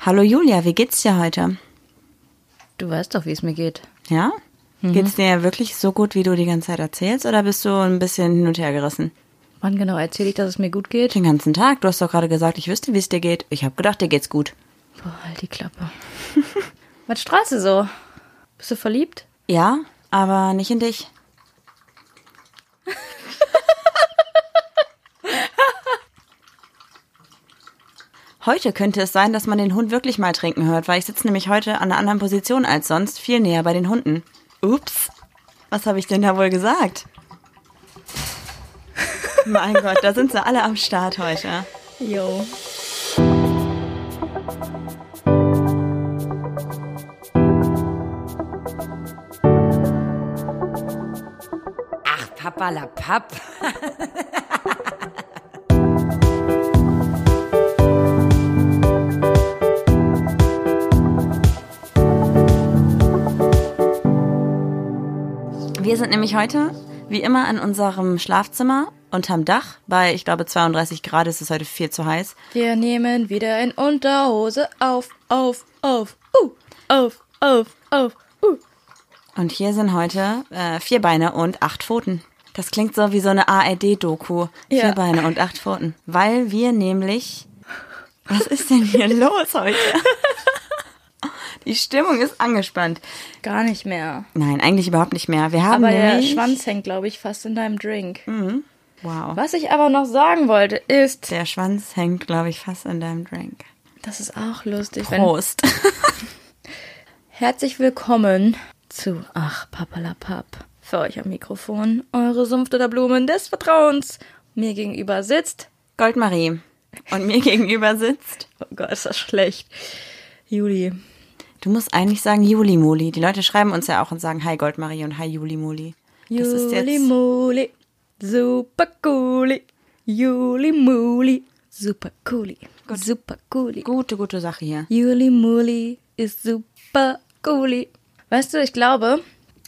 Hallo Julia, wie geht's dir heute? Du weißt doch, wie es mir geht. Ja? Mhm. Geht's dir wirklich so gut, wie du die ganze Zeit erzählst, oder bist du ein bisschen hin und her gerissen? Wann genau erzähle ich, dass es mir gut geht? Den ganzen Tag. Du hast doch gerade gesagt, ich wüsste, wie es dir geht. Ich habe gedacht, dir geht's gut. Boah, halt die Klappe. Was Straße so? Bist du verliebt? Ja, aber nicht in dich. Heute könnte es sein, dass man den Hund wirklich mal trinken hört, weil ich sitze nämlich heute an einer anderen Position als sonst, viel näher bei den Hunden. Ups, was habe ich denn da wohl gesagt? mein Gott, da sind sie alle am Start heute. Jo. Ach, Papa la Papp. Wir sind nämlich heute, wie immer, in unserem Schlafzimmer unterm Dach. Bei, ich glaube, 32 Grad ist es heute viel zu heiß. Wir nehmen wieder in Unterhose auf, auf, auf, uh, auf, auf, auf, uh. Und hier sind heute äh, vier Beine und acht Pfoten. Das klingt so wie so eine ARD-Doku. Ja. Vier Beine und acht Pfoten. Weil wir nämlich. Was ist denn hier los heute? Die Stimmung ist angespannt. Gar nicht mehr. Nein, eigentlich überhaupt nicht mehr. Wir haben Aber der. Schwanz hängt, glaube ich, fast in deinem Drink. Wow. Was ich aber noch sagen wollte, ist, Der Schwanz hängt, glaube ich, fast in deinem Drink. das ist auch lustig, wenn Prost. Herzlich willkommen zu Ach Papalapap. Für euch am Mikrofon eure Sumpfte der Blumen des Vertrauens. Mir gegenüber sitzt. Goldmarie. Und mir gegenüber sitzt. Oh Gott, ist das schlecht. Juli. Du musst eigentlich sagen Juli Moli. Die Leute schreiben uns ja auch und sagen Hi Goldmarie und Hi Juli Moli. Das ist Juli jetzt. Muli. Super cooli. Juli Muli. Super cooli. Super cooli. Gute, gute Sache hier. Juli Muli ist super cooli. Weißt du, ich glaube,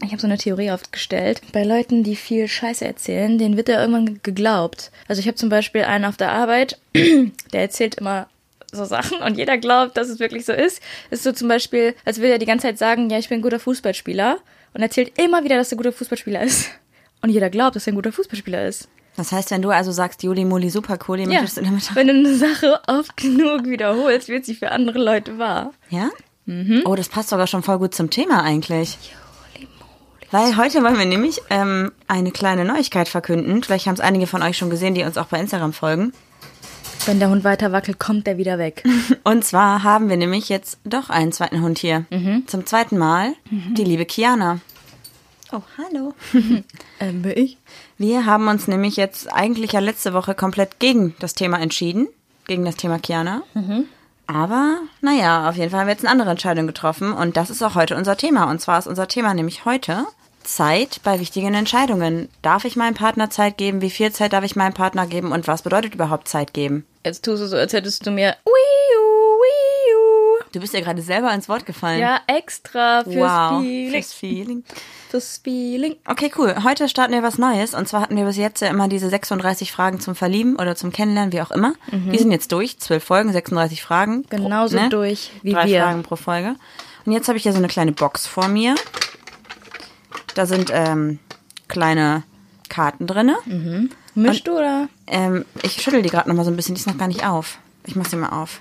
ich habe so eine Theorie aufgestellt. Bei Leuten, die viel Scheiße erzählen, denen wird ja irgendwann geglaubt. Also ich habe zum Beispiel einen auf der Arbeit, der erzählt immer so Sachen und jeder glaubt, dass es wirklich so ist. Ist so zum Beispiel, als würde er die ganze Zeit sagen, ja, ich bin ein guter Fußballspieler und erzählt immer wieder, dass er ein guter Fußballspieler ist. Und jeder glaubt, dass er ein guter Fußballspieler ist. Das heißt, wenn du also sagst Juli Moli super cool, Ja, möchtest du damit wenn du eine Sache oft genug wiederholst, wird sie für andere Leute wahr. Ja? Oh, das passt sogar schon voll gut zum Thema eigentlich. Weil heute wollen wir nämlich ähm, eine kleine Neuigkeit verkünden. Vielleicht haben es einige von euch schon gesehen, die uns auch bei Instagram folgen. Wenn der Hund weiter wackelt, kommt er wieder weg. Und zwar haben wir nämlich jetzt doch einen zweiten Hund hier. Zum zweiten Mal die liebe Kiana. Oh, hallo. Ähm, bin ich? Wir haben uns nämlich jetzt eigentlich ja letzte Woche komplett gegen das Thema entschieden. Gegen das Thema Kiana. Aber, naja, auf jeden Fall haben wir jetzt eine andere Entscheidung getroffen. Und das ist auch heute unser Thema. Und zwar ist unser Thema nämlich heute Zeit bei wichtigen Entscheidungen. Darf ich meinem Partner Zeit geben? Wie viel Zeit darf ich meinem Partner geben? Und was bedeutet überhaupt Zeit geben? Jetzt tust du so, als hättest du mir. Du bist ja gerade selber ins Wort gefallen. Ja, extra fürs wow. Feeling. Fürs Feeling. Fürs Feeling. Okay, cool. Heute starten wir was Neues. Und zwar hatten wir bis jetzt ja immer diese 36 Fragen zum Verlieben oder zum Kennenlernen, wie auch immer. Die sind jetzt durch. Zwölf Folgen, 36 Fragen. Mhm. Genauso Pro- ne? durch wie Drei wir. Fragen pro Folge. Und jetzt habe ich hier so eine kleine Box vor mir. Da sind ähm, kleine Karten drinne. Mischst du oder? Ähm, ich schüttel die gerade noch mal so ein bisschen. Die ist noch gar nicht auf. Ich mach sie mal auf.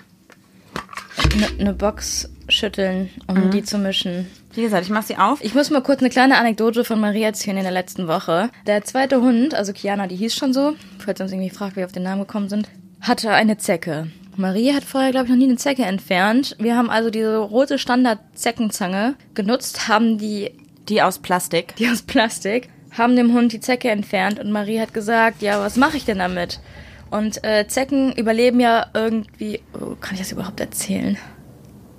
Eine ne Box schütteln, um die zu mischen. Wie gesagt, ich mach sie auf. Ich muss mal kurz eine kleine Anekdote von Maria erzählen in der letzten Woche. Der zweite Hund, also Kiana, die hieß schon so, falls ihr uns irgendwie fragt, wie wir auf den Namen gekommen sind, hatte eine Zecke. Maria hat vorher, glaube ich, noch nie eine Zecke entfernt. Wir haben also diese rote Standard-Zeckenzange genutzt, haben die Die aus Plastik. die aus Plastik, haben dem Hund die Zecke entfernt und Marie hat gesagt, ja, was mache ich denn damit? Und äh, Zecken überleben ja irgendwie, oh, kann ich das überhaupt erzählen?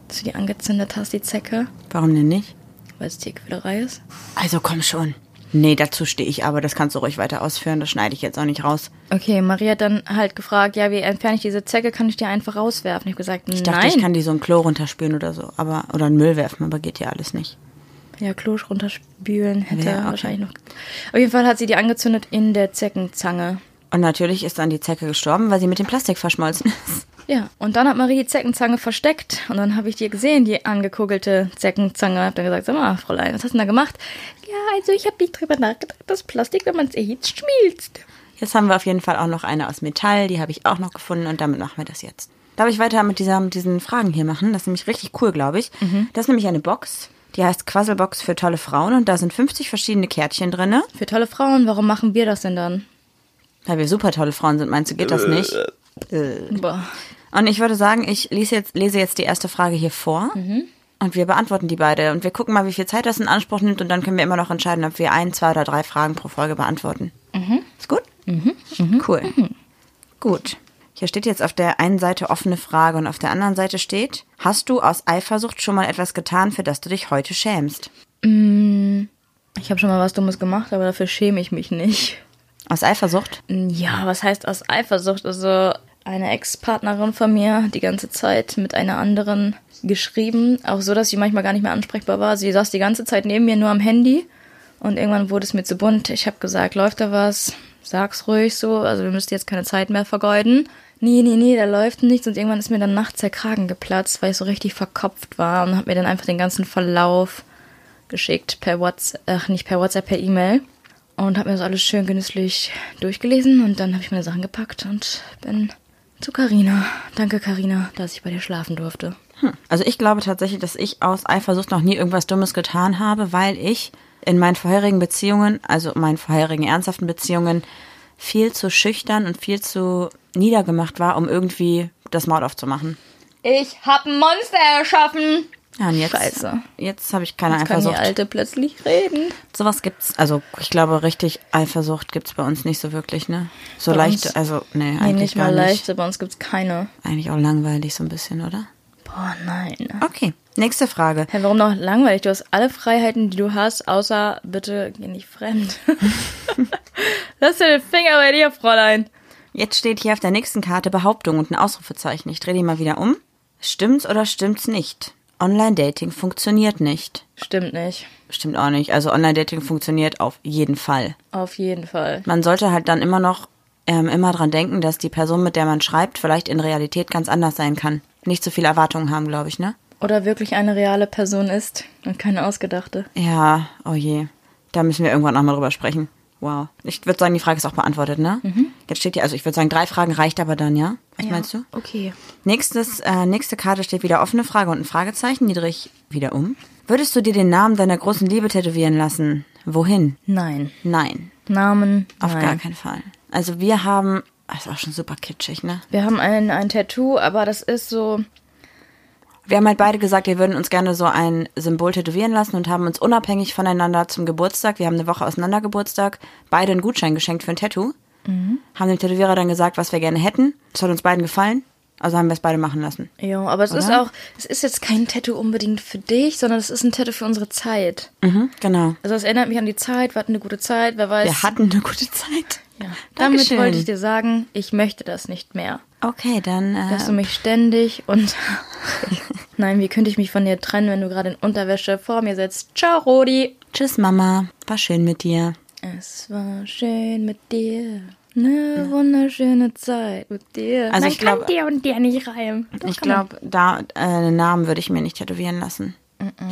Dass du die angezündet hast, die Zecke, Warum denn nicht? weil es Tierquälerei ist? Also komm schon. Nee, dazu stehe ich aber. Das kannst du ruhig weiter ausführen. Das schneide ich jetzt auch nicht raus. Okay, Marie hat dann halt gefragt, ja, wie entferne ich diese Zecke? Kann ich die einfach rauswerfen? Ich habe gesagt, Ich dachte, nein. ich kann die so ein Klo runterspülen oder so. Aber, oder einen Müll werfen, aber geht ja alles nicht. Ja, Klosch runterspülen hätte Ja, okay. wahrscheinlich noch. Auf jeden Fall hat sie die angezündet in der Zeckenzange. Und natürlich ist dann die Zecke gestorben, weil sie mit dem Plastik verschmolzen ist. Ja, und dann hat Marie die Zeckenzange versteckt und dann habe ich die gesehen, die angekugelte Zeckenzange. Hab dann gesagt, sag mal, Fräulein, was hast du denn da gemacht? Ja, also ich habe nicht drüber nachgedacht, dass Plastik, wenn man es erhitzt, schmilzt. Jetzt haben wir auf jeden Fall auch noch eine aus Metall, die habe ich auch noch gefunden und damit machen wir das jetzt. Darf ich weiter mit, dieser, mit diesen Fragen hier machen? Das ist nämlich richtig cool, glaube ich. Das ist nämlich eine Box, die heißt Quasselbox für tolle Frauen und da sind 50 verschiedene Kärtchen drinne. Für tolle Frauen, warum machen wir das denn dann? Weil wir super tolle Frauen sind, meinst du, geht das nicht? Boah. Und ich würde sagen, ich lese jetzt, lese jetzt die erste Frage hier vor. Und wir beantworten die beide. Und wir gucken mal, wie viel Zeit das in Anspruch nimmt. Und dann können wir immer noch entscheiden, ob wir ein, zwei oder drei Fragen pro Folge beantworten. Ist gut? Cool. Gut. Hier steht jetzt auf der einen Seite offene Frage und auf der anderen Seite steht, hast du aus Eifersucht schon mal etwas getan, für das du dich heute schämst? Ich habe schon mal was Dummes gemacht, aber dafür schäme ich mich nicht. Aus Eifersucht? Ja, was heißt aus Eifersucht? Also eine Ex-Partnerin von mir hat die ganze Zeit mit einer anderen geschrieben, auch so, dass sie manchmal gar nicht mehr ansprechbar war. Sie saß die ganze Zeit neben mir nur am Handy und irgendwann wurde es mir zu bunt. Ich habe gesagt, läuft da was? Sag's ruhig so, also wir müssten jetzt keine Zeit mehr vergeuden. Nee, nee, nee, da läuft nichts und irgendwann ist mir dann nachts der Kragen geplatzt, weil ich so richtig verkopft war und habe mir dann einfach den ganzen Verlauf geschickt per WhatsApp, ach nicht per WhatsApp, per E-Mail und habe mir das alles schön genüsslich durchgelesen und dann habe ich meine Sachen gepackt und bin zu Karina. Danke Karina, dass ich bei dir schlafen durfte. Hm. Also ich glaube tatsächlich, dass ich aus Eifersucht noch nie irgendwas Dummes getan habe, weil ich in meinen vorherigen Beziehungen, also meinen vorherigen ernsthaften Beziehungen, viel zu schüchtern und viel zu niedergemacht war, um irgendwie das Maul aufzumachen. Ich hab ein Monster erschaffen. Ja, und jetzt, Scheiße. jetzt habe ich keine Jetzt kann die Eifersucht. Alte plötzlich reden. Sowas gibt's, also ich glaube, richtig Eifersucht gibt's bei uns nicht so wirklich, ne? So Bei leicht, also nee, Nee, eigentlich nicht gar mal nicht. leicht, bei uns gibt's keine. Eigentlich auch langweilig so ein bisschen, oder? Boah, nein. Okay, nächste Frage. Hä, warum noch langweilig? Du hast alle Freiheiten, die du hast, außer bitte geh nicht fremd. Lass dir den Finger bei dir, Fräulein. Jetzt steht hier auf der nächsten Karte Behauptung und ein Ausrufezeichen. Ich drehe die mal wieder um. Stimmt's oder stimmt's nicht? Online-Dating funktioniert nicht. Stimmt nicht. Stimmt auch nicht. Also Online-Dating funktioniert auf jeden Fall. Auf jeden Fall. Man sollte halt dann immer noch ähm, immer dran denken, dass die Person, mit der man schreibt, vielleicht in Realität ganz anders sein kann. Nicht so viele Erwartungen haben, glaube ich, ne? Oder wirklich eine reale Person ist und keine ausgedachte. Ja, oh je. Da müssen wir irgendwann nochmal drüber sprechen. Wow. Ich würde sagen, die Frage ist auch beantwortet, ne? Jetzt steht hier, also ich würde sagen, drei Fragen reicht aber dann, ja? Was meinst du? Okay. Nächstes, äh, nächste Karte steht wieder offene Frage und ein Fragezeichen. Die drehe ich wieder um. Würdest du dir den Namen deiner großen Liebe tätowieren lassen? Wohin? Nein. Nein, Namen. auf nein. gar keinen Fall. Also wir haben, das ist auch schon super kitschig, ne? Wir haben ein, ein Tattoo, aber das ist so. Wir haben halt beide gesagt, wir würden uns gerne so ein Symbol tätowieren lassen und haben uns unabhängig voneinander zum Geburtstag, wir haben eine Woche auseinander Geburtstag, beide einen Gutschein geschenkt für ein Tattoo. Haben dem Tätowierer dann gesagt, was wir gerne hätten. Das hat uns beiden gefallen. Also haben wir es beide machen lassen. Ja, aber es ist Oder? auch, es ist jetzt kein Tattoo unbedingt für dich, sondern es ist ein Tattoo für unsere Zeit. Mhm, genau. Also es erinnert mich an die Zeit, wir hatten eine gute Zeit, wer weiß. Wir hatten eine gute Zeit. ja. Damit wollte ich dir sagen, ich möchte das nicht mehr. Okay, dann. Dass du Äh, mich ständig und Nein, wie könnte ich mich von dir trennen, wenn du gerade in Unterwäsche vor mir sitzt? Ciao, Rodi. tschüss, Mama. War schön mit dir. Es war schön mit dir. Eine wunderschöne Zeit mit dir. Also Man ich glaube- kann dir und dir nicht reimen. Ich glaube, da äh, einen Namen würde ich mir nicht tätowieren lassen.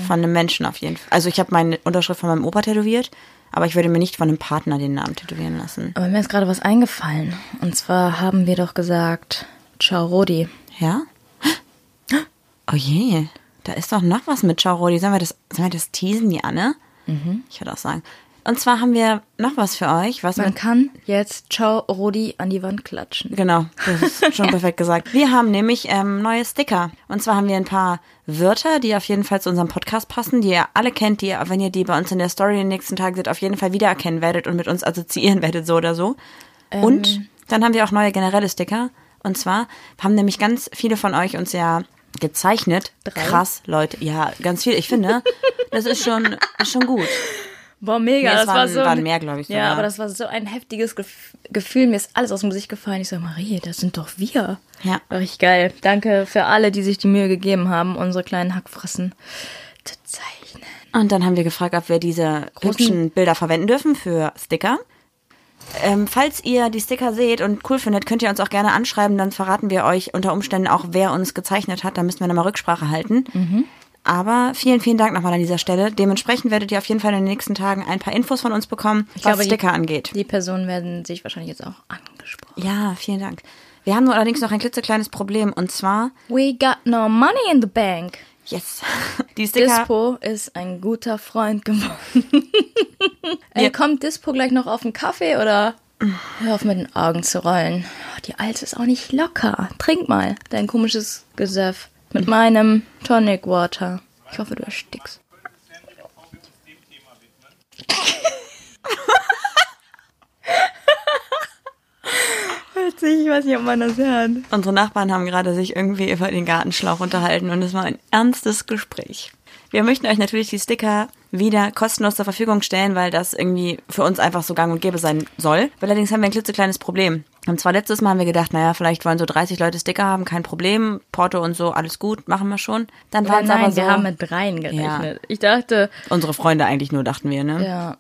Von einem Menschen auf jeden Fall. Also ich habe meine Unterschrift von meinem Opa tätowiert, aber ich würde mir nicht von einem Partner den Namen tätowieren lassen. Aber mir ist gerade was eingefallen. Und zwar haben wir doch gesagt, ciao, Rodi. Ja? Oh je, da ist doch noch was mit Ciao Rodi. Sollen wir das, sollen wir das teasen, die Anne? Ich würde auch sagen. Und zwar haben wir noch was für euch, was Man kann jetzt ciao, Rodi an die Wand klatschen. Genau, das ist schon perfekt gesagt. Wir haben nämlich ähm, neue Sticker. Und zwar haben wir ein paar Wörter, die auf jeden Fall zu unserem Podcast passen, die ihr alle kennt, die ihr, wenn ihr die bei uns in der Story den nächsten Tagen seht, auf jeden Fall wiedererkennen werdet und mit uns assoziieren werdet, so oder so. Und dann haben wir auch neue generelle Sticker. Und zwar haben nämlich ganz viele von euch uns ja gezeichnet. Drei? Krass, Leute. Ja, ganz viel. Ich finde, das ist schon, ist schon gut. Boah, mega. Nee, es das war waren- so. waren mehr, glaub ich, Ja, sogar. aber das war so ein heftiges Gef Gefühl. Mir ist alles aus dem Gesicht gefallen. Ich so, Marie, das sind doch wir. Ja. War richtig geil. Danke für alle, die sich die Mühe gegeben haben, unsere kleinen Hackfressen zu zeichnen. Und dann haben wir gefragt, ob wir diese hübschen Bilder verwenden dürfen für Sticker. Ähm, falls ihr die Sticker seht und cool findet, könnt ihr uns auch gerne anschreiben. Dann verraten wir euch unter Umständen auch, wer uns gezeichnet hat. Da müssen wir nochmal Rücksprache halten. Aber vielen, vielen Dank nochmal an dieser Stelle. Dementsprechend werdet ihr auf jeden Fall in den nächsten Tagen ein paar Infos von uns bekommen, was glaube, die- Sticker angeht. Die Personen werden sich wahrscheinlich jetzt auch angesprochen. Ja, vielen Dank. Wir haben nur allerdings noch ein klitzekleines Problem und zwar, We got no money in the bank. yes, die Sticker. Dispo ist ein guter Freund geworden. Ey, kommt Dispo gleich noch auf den Kaffee oder? Hör auf mit den Augen zu rollen. Die Alte ist auch nicht locker. Trink mal dein komisches Gesöff mit meinem Tonic Water. Ich hoffe, du erstickst. Ich weiß nicht, ob man das hört. Unsere Nachbarn haben gerade sich irgendwie über den Gartenschlauch unterhalten und es war ein ernstes Gespräch. Wir möchten euch natürlich die Sticker wieder kostenlos zur Verfügung stellen, weil das irgendwie für uns einfach so gang und gäbe sein soll. Allerdings haben wir ein klitzekleines Problem. Und zwar letztes Mal haben wir gedacht, naja, vielleicht wollen so 30 Leute Sticker haben, kein Problem. Porto und so, alles gut, machen wir schon. Dann waren es aber so wir haben mit dreien gerechnet. Ich dachte, unsere Freunde eigentlich nur, dachten wir, ne? ja,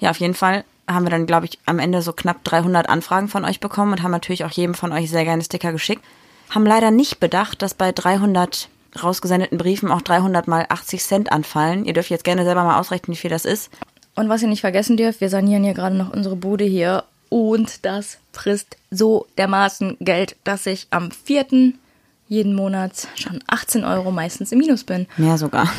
Ja, auf jeden Fall haben wir dann, glaube ich, am Ende so knapp 300 Anfragen von euch bekommen und haben natürlich auch jedem von euch sehr gerne Sticker geschickt. Haben leider nicht bedacht, dass bei 300 rausgesendeten Briefen auch 300 mal 80 Cent anfallen. Ihr dürft jetzt gerne selber mal ausrechnen, wie viel das ist. Und was ihr nicht vergessen dürft, wir sanieren hier gerade noch unsere Bude hier. Und das frisst so dermaßen Geld, dass ich am 4. jeden Monat schon 18 Euro meistens im Minus bin. Mehr sogar.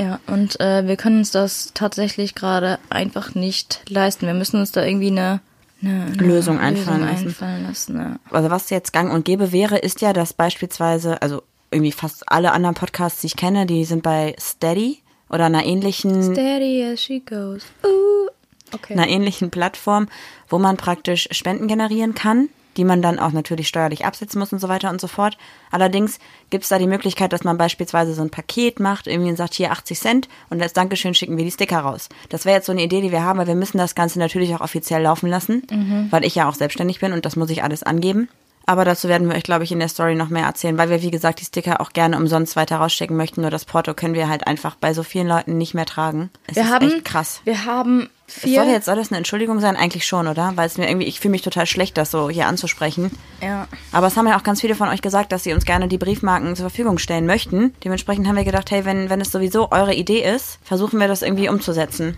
Ja, und äh, wir können uns das tatsächlich gerade einfach nicht leisten. Wir müssen uns da irgendwie eine, eine, eine Lösung einfallen lassen. einfallen lassen. Ja. Also was jetzt gang und gäbe wäre, ist ja, dass beispielsweise, also irgendwie fast alle anderen Podcasts, die ich kenne, die sind bei Steady oder einer ähnlichen Steady as she goes. Ooh. Okay. einer ähnlichen Plattform, wo man praktisch Spenden generieren kann, die man dann auch natürlich steuerlich absetzen muss und so weiter und so fort. Allerdings gibt es da die Möglichkeit, dass man beispielsweise so ein Paket macht, irgendwie und sagt, hier 80 Cent und als Dankeschön schicken wir die Sticker raus. Das wäre jetzt so eine Idee, die wir haben, weil wir müssen das Ganze natürlich auch offiziell laufen lassen, weil ich ja auch selbstständig bin und das muss ich alles angeben. Aber dazu werden wir euch, glaube ich, in der Story noch mehr erzählen, weil wir, wie gesagt, die Sticker auch gerne umsonst weiter rausschicken möchten. Nur das Porto können wir halt einfach bei so vielen Leuten nicht mehr tragen. Es wir ist haben echt krass. Wir haben Es vier. soll jetzt soll das eine Entschuldigung sein? Eigentlich schon, oder? Weil es mir irgendwie, ich fühle mich total schlecht, das so hier anzusprechen. ja. Aber es haben ja auch ganz viele von euch gesagt, dass sie uns gerne die Briefmarken zur Verfügung stellen möchten. Dementsprechend haben wir gedacht, hey, wenn, wenn es sowieso eure Idee ist, versuchen wir das irgendwie umzusetzen.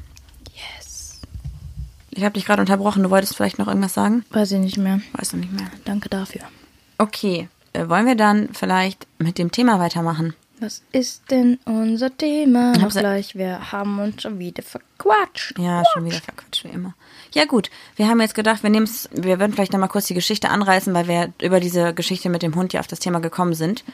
Yes. Ich habe dich gerade unterbrochen, du wolltest vielleicht noch irgendwas sagen? Weiß ich nicht mehr. Weißt du nicht mehr. Danke dafür. Okay, äh, wollen wir dann vielleicht mit dem Thema weitermachen? Was ist denn unser Thema? Hab's gleich, wir haben uns schon wieder verquatscht. Ja, schon wieder verquatscht wie immer. Ja gut, wir haben jetzt gedacht, wir nehmen's, wir würden vielleicht noch mal kurz die Geschichte anreißen, weil wir über diese Geschichte mit dem Hund ja auf das Thema gekommen sind.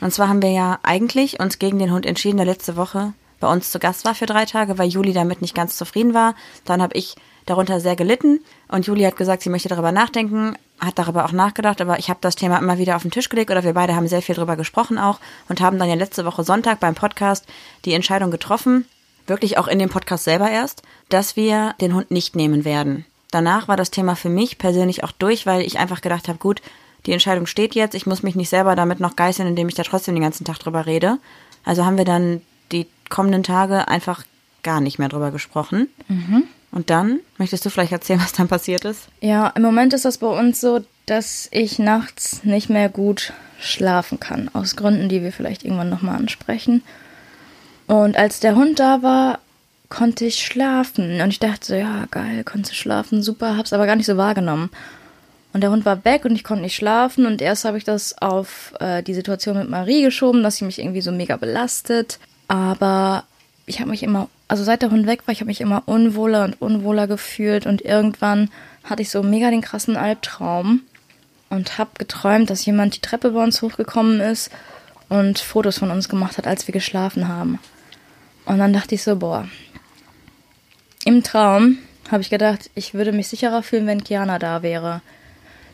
Und zwar haben wir ja eigentlich uns gegen den Hund entschieden, der letzte Woche bei uns zu Gast war für drei Tage, weil Juli damit nicht ganz zufrieden war. Dann habe ich darunter sehr gelitten und Juli hat gesagt, sie möchte darüber nachdenken, hat darüber auch nachgedacht, aber ich habe das Thema immer wieder auf den Tisch gelegt oder wir beide haben sehr viel darüber gesprochen auch und haben dann ja letzte Woche Sonntag beim Podcast die Entscheidung getroffen, wirklich auch in dem Podcast selber erst, dass wir den Hund nicht nehmen werden. Danach war das Thema für mich persönlich auch durch, weil ich einfach gedacht habe, gut, die Entscheidung steht jetzt, ich muss mich nicht selber damit noch geißeln, indem ich da trotzdem den ganzen Tag drüber rede. Also haben wir dann die kommenden Tage einfach gar nicht mehr drüber gesprochen. Und dann, möchtest du vielleicht erzählen, was dann passiert ist? Ja, im Moment ist das bei uns so, dass ich nachts nicht mehr gut schlafen kann. Aus Gründen, die wir vielleicht irgendwann nochmal ansprechen. Und als der Hund da war, konnte ich schlafen. Und ich dachte so, ja, geil, konnte schlafen, super, hab's aber gar nicht so wahrgenommen. Und der Hund war weg und ich konnte nicht schlafen. Und erst habe ich das auf äh, die Situation mit Marie geschoben, dass sie mich irgendwie so mega belastet. Aber ich habe mich immer, also seit der Hund weg war, ich habe mich immer unwohler und unwohler gefühlt. Und irgendwann hatte ich so mega den krassen Albtraum und habe geträumt, dass jemand die Treppe bei uns hochgekommen ist und Fotos von uns gemacht hat, als wir geschlafen haben. Und dann dachte ich so, boah. Im Traum habe ich gedacht, ich würde mich sicherer fühlen, wenn Kiana da wäre.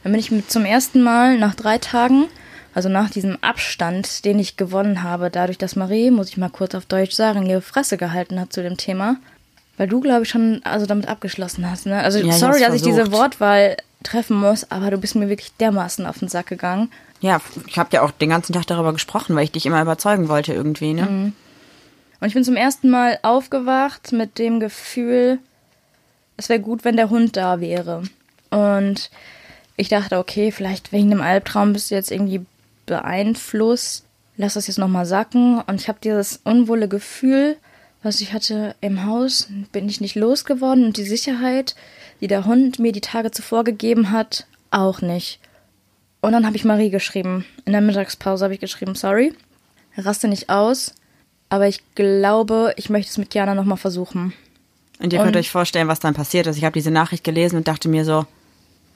Dann bin ich zum ersten Mal nach drei Tagen, also nach diesem Abstand, den ich gewonnen habe, dadurch, dass Marie, muss ich mal kurz auf Deutsch sagen, ihre Fresse gehalten hat zu dem Thema. Weil du, glaube ich, schon also damit abgeschlossen hast. Ne? Also Ja, sorry, dass ich diese. Wortwahl treffen muss, aber du bist mir wirklich dermaßen auf den Sack gegangen. Ja, ich habe ja auch den ganzen Tag darüber gesprochen, weil ich dich immer überzeugen wollte irgendwie, ne? Und ich bin zum ersten Mal aufgewacht mit dem Gefühl, es wäre gut, wenn der Hund da wäre. Und ich dachte, okay, vielleicht wegen dem Albtraum bist du jetzt irgendwie beeinflusst. Lass das jetzt nochmal sacken. Und ich habe dieses unwohle Gefühl, was ich hatte im Haus, bin ich nicht losgeworden. Und die Sicherheit, die der Hund mir die Tage zuvor gegeben hat, auch nicht. Und dann habe ich Marie geschrieben. In der Mittagspause habe ich geschrieben, sorry, raste nicht aus, aber ich glaube, ich möchte es mit Kiana nochmal versuchen. Und ihr könnt Und- euch vorstellen, was dann passiert ist. Ich habe diese Nachricht gelesen und dachte mir so,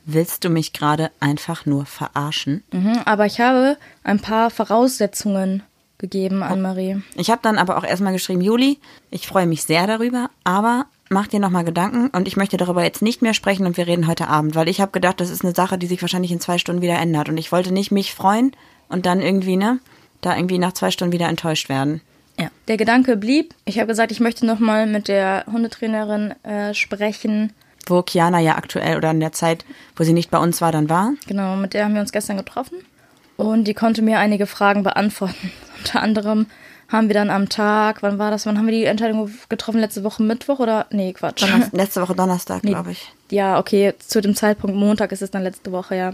willst du mich gerade einfach nur verarschen? Mhm, aber ich habe ein paar Voraussetzungen gegeben an Marie. Ich habe dann aber auch erstmal geschrieben, Juli, ich freue mich sehr darüber, aber mach dir nochmal Gedanken und ich möchte darüber jetzt nicht mehr sprechen und wir reden heute Abend, weil ich habe gedacht, das ist eine Sache, die sich wahrscheinlich in zwei Stunden wieder ändert und ich wollte nicht mich freuen und dann irgendwie, ne, da irgendwie nach zwei Stunden wieder enttäuscht werden. Ja. Der Gedanke blieb. Ich habe gesagt, ich möchte nochmal mit der Hundetrainerin äh, sprechen. Wo Kiana ja aktuell oder in der Zeit, wo sie nicht bei uns war, dann war. Genau, mit der haben wir uns gestern getroffen. Und die konnte mir einige Fragen beantworten. Unter anderem haben wir dann am Tag, wann war das? Wann haben wir die Entscheidung getroffen? Letzte Woche Mittwoch oder? Nee, Quatsch. Donnerstag, letzte Woche Donnerstag, Nee, glaube ich. Ja, okay, zu dem Zeitpunkt Montag ist es dann letzte Woche, ja.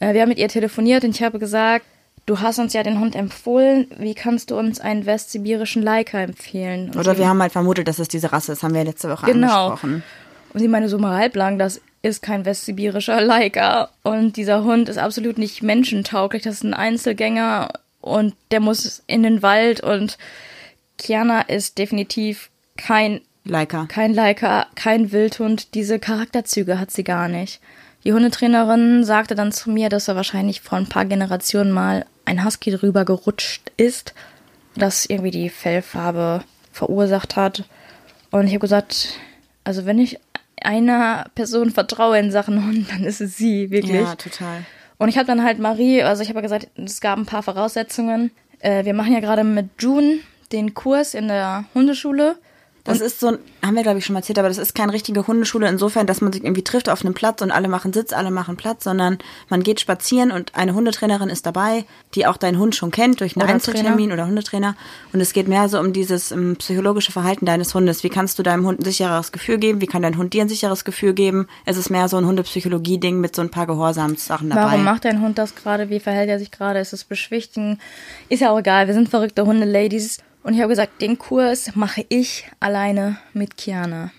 Äh, wir haben mit ihr telefoniert und ich habe gesagt, du hast uns ja den Hund empfohlen, wie kannst du uns einen westsibirischen Leica empfehlen? Und Oder wir haben halt vermutet, dass es diese Rasse ist, haben wir letzte Woche Genau. angesprochen. Und sie meine so mal halblang, das ist kein westsibirischer Leica und dieser Hund ist absolut nicht menschentauglich, das ist ein Einzelgänger und der muss in den Wald und Kiana ist definitiv kein Leica. kein Leica, kein Wildhund. Diese Charakterzüge hat sie gar nicht. Die Hundetrainerin sagte dann zu mir, dass er wahrscheinlich vor ein paar Generationen mal ein Husky drüber gerutscht ist, das irgendwie die Fellfarbe verursacht hat. Und ich habe gesagt, also wenn ich einer Person vertraue in Sachen Hund, dann ist es sie, wirklich. Ja, total. Und ich habe dann halt Marie, also ich habe ja gesagt, es gab ein paar Voraussetzungen. Äh, wir machen ja gerade mit June den Kurs in der Hundeschule. Das ist so, ein- haben wir glaube ich schon mal erzählt, aber das ist keine richtige Hundeschule insofern, dass man sich irgendwie trifft auf einem Platz und alle machen Sitz, alle machen Platz, sondern man geht spazieren und eine Hundetrainerin ist dabei, die auch deinen Hund schon kennt durch einen Oder Einzeltermin oder Hundetrainer. Und es geht mehr so um dieses ähm, psychologische Verhalten deines Hundes. Wie kannst du deinem Hund ein sicheres Gefühl geben? Wie kann dein Hund dir ein sicheres Gefühl geben? Es ist mehr so ein Hundepsychologie-Ding mit so ein paar Gehorsamssachen dabei. Warum macht dein Hund das gerade? Wie verhält er sich gerade? Ist es beschwichtigen? Ist ja auch egal. Wir sind verrückte Hunde-Ladies. Und ich habe gesagt, den Kurs mache ich alleine mit Kiana.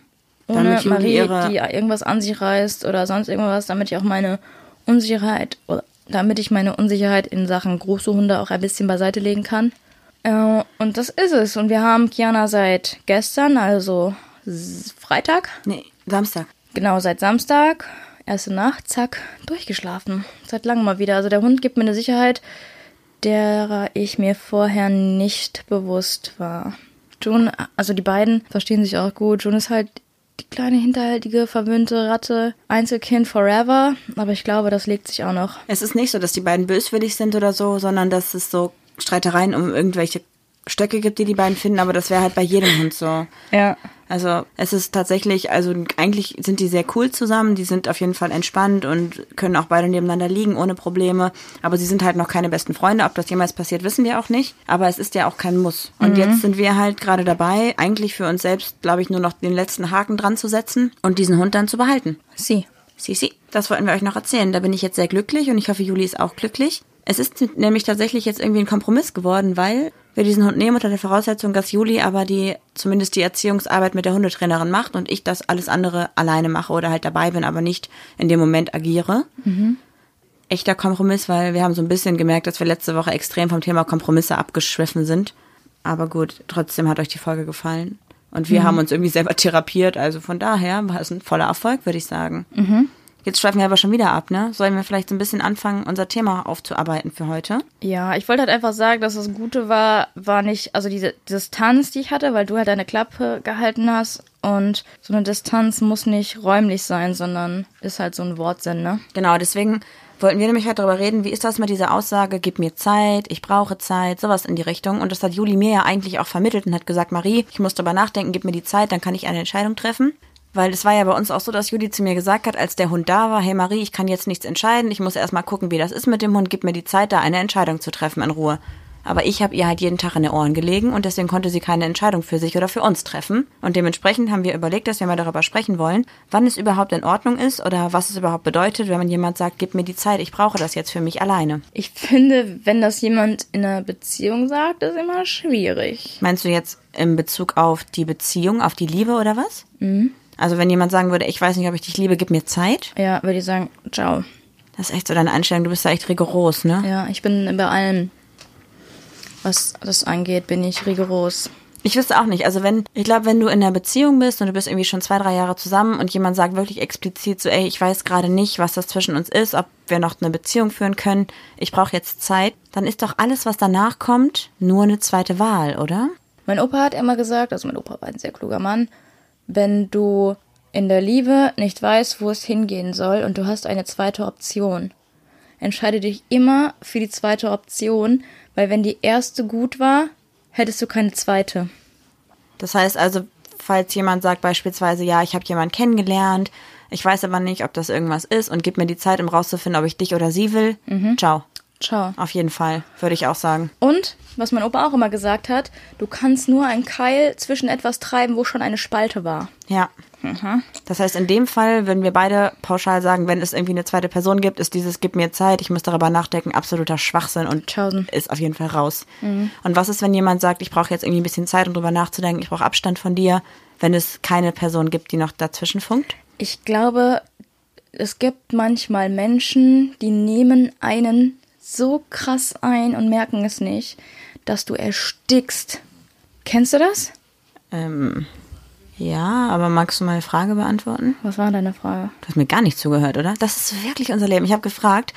Ohne Damit Marie, ihre- die irgendwas an sich reißt oder sonst irgendwas, damit ich auch meine Unsicherheit oder damit ich meine Unsicherheit in Sachen große Hunde auch ein bisschen beiseite legen kann. Äh, und das ist es. Und wir haben Kiana seit gestern, also Freitag, Nee, Samstag. Genau, seit Samstag, erste Nacht, zack, durchgeschlafen. Seit langem mal wieder. Also der Hund gibt mir eine Sicherheit, derer ich mir vorher nicht bewusst war. June, also die beiden verstehen sich auch gut. June ist halt die kleine, hinterhältige, verwöhnte Ratte, Einzelkind forever. Aber ich glaube, das legt sich auch noch. Es ist nicht so, dass die beiden böswillig sind oder so, sondern dass es so Streitereien um irgendwelche Stöcke gibt, die die beiden finden, aber das wäre halt bei jedem Hund so. Ja. Also es ist tatsächlich, also eigentlich sind die sehr cool zusammen, die sind auf jeden Fall entspannt und können auch beide nebeneinander liegen ohne Probleme, aber sie sind halt noch keine besten Freunde. Ob das jemals passiert, wissen wir auch nicht, aber es ist ja auch kein Muss. Und jetzt sind wir halt gerade dabei, eigentlich für uns selbst, glaube ich, nur noch den letzten Haken dran zu setzen und diesen Hund dann zu behalten. Sie. Sisi, das wollten wir euch noch erzählen. Da bin ich jetzt sehr glücklich und ich hoffe, Juli ist auch glücklich. Es ist nämlich tatsächlich jetzt irgendwie ein Kompromiss geworden, weil wir diesen Hund nehmen unter der Voraussetzung, dass Juli aber die, zumindest die Erziehungsarbeit mit der Hundetrainerin macht und ich das alles andere alleine mache oder halt dabei bin, aber nicht in dem Moment agiere. Echter Kompromiss, weil wir haben so ein bisschen gemerkt, dass wir letzte Woche extrem vom Thema Kompromisse abgeschwiffen sind. Aber gut, trotzdem hat euch die Folge gefallen. Und wir haben uns irgendwie selber therapiert, also von daher war es ein voller Erfolg, würde ich sagen. Jetzt schweifen wir aber schon wieder ab, ne? Sollen wir vielleicht so ein bisschen anfangen, unser Thema aufzuarbeiten für heute? Ja, ich wollte halt einfach sagen, dass das Gute war, war nicht, also diese Distanz, die ich hatte, weil du halt deine Klappe gehalten hast und so eine Distanz muss nicht räumlich sein, sondern ist halt so ein Wortsinn, ne? Genau, deswegen wollten wir nämlich heute darüber reden, wie ist das mit dieser Aussage, gib mir Zeit, ich brauche Zeit, sowas in die Richtung. Und das hat Juli mir ja eigentlich auch vermittelt und hat gesagt, Marie, ich muss darüber nachdenken, gib mir die Zeit, dann kann ich eine Entscheidung treffen. Weil es war ja bei uns auch so, dass Juli zu mir gesagt hat, als der Hund da war, hey Marie, ich kann jetzt nichts entscheiden, ich muss erst mal gucken, wie das ist mit dem Hund, gib mir die Zeit, da eine Entscheidung zu treffen in Ruhe. Aber ich habe ihr halt jeden Tag in den Ohren gelegen und deswegen konnte sie keine Entscheidung für sich oder für uns treffen. Und dementsprechend haben wir überlegt, dass wir mal darüber sprechen wollen, wann es überhaupt in Ordnung ist oder was es überhaupt bedeutet, wenn man jemand sagt, gib mir die Zeit, ich brauche das jetzt für mich alleine. Ich finde, wenn das jemand in einer Beziehung sagt, ist immer schwierig. Meinst du jetzt in Bezug auf die Beziehung, auf die Liebe oder was? Mhm. Also wenn jemand sagen würde, ich weiß nicht, ob ich dich liebe, gib mir Zeit. Ja, würde ich sagen, ciao. Das ist echt so deine Einstellung, du bist da echt rigoros, ne? Ja, ich bin bei allem, was das angeht, bin ich rigoros. Ich wüsste auch nicht. Also wenn, ich glaube, wenn du in einer Beziehung bist und du bist irgendwie schon zwei, drei Jahre zusammen und jemand sagt wirklich explizit so, ey, ich weiß gerade nicht, was das zwischen uns ist, ob wir noch eine Beziehung führen können, ich brauche jetzt Zeit, dann ist doch alles, was danach kommt, nur eine zweite Wahl, oder? Mein Opa hat immer gesagt, also mein Opa war ein sehr kluger Mann, wenn du in der Liebe nicht weißt, wo es hingehen soll und du hast eine zweite Option, entscheide dich immer für die zweite Option, weil wenn die erste gut war, hättest du keine zweite. Das heißt also, falls jemand sagt beispielsweise, ja, ich habe jemanden kennengelernt, ich weiß aber nicht, ob das irgendwas ist und gib mir die Zeit, um rauszufinden, ob ich dich oder sie will, ciao. Ciao. Auf jeden Fall, würde ich auch sagen. Und, was mein Opa auch immer gesagt hat, du kannst nur einen Keil zwischen etwas treiben, wo schon eine Spalte war. Ja. Das heißt, in dem Fall würden wir beide pauschal sagen, wenn es irgendwie eine zweite Person gibt, ist dieses Gib mir Zeit, ich muss darüber nachdenken, absoluter Schwachsinn und Tausend. ist auf jeden Fall raus. Und was ist, wenn jemand sagt, ich brauche jetzt irgendwie ein bisschen Zeit, um drüber nachzudenken, ich brauche Abstand von dir, wenn es keine Person gibt, die noch dazwischen funkt? Ich glaube, es gibt manchmal Menschen, die nehmen einen so krass ein und merken es nicht, dass du erstickst. Kennst du das? Ähm, ja, aber magst du meine Frage beantworten? Was war deine Frage? Du hast mir gar nicht zugehört, oder? Das ist wirklich unser Leben. Ich habe gefragt,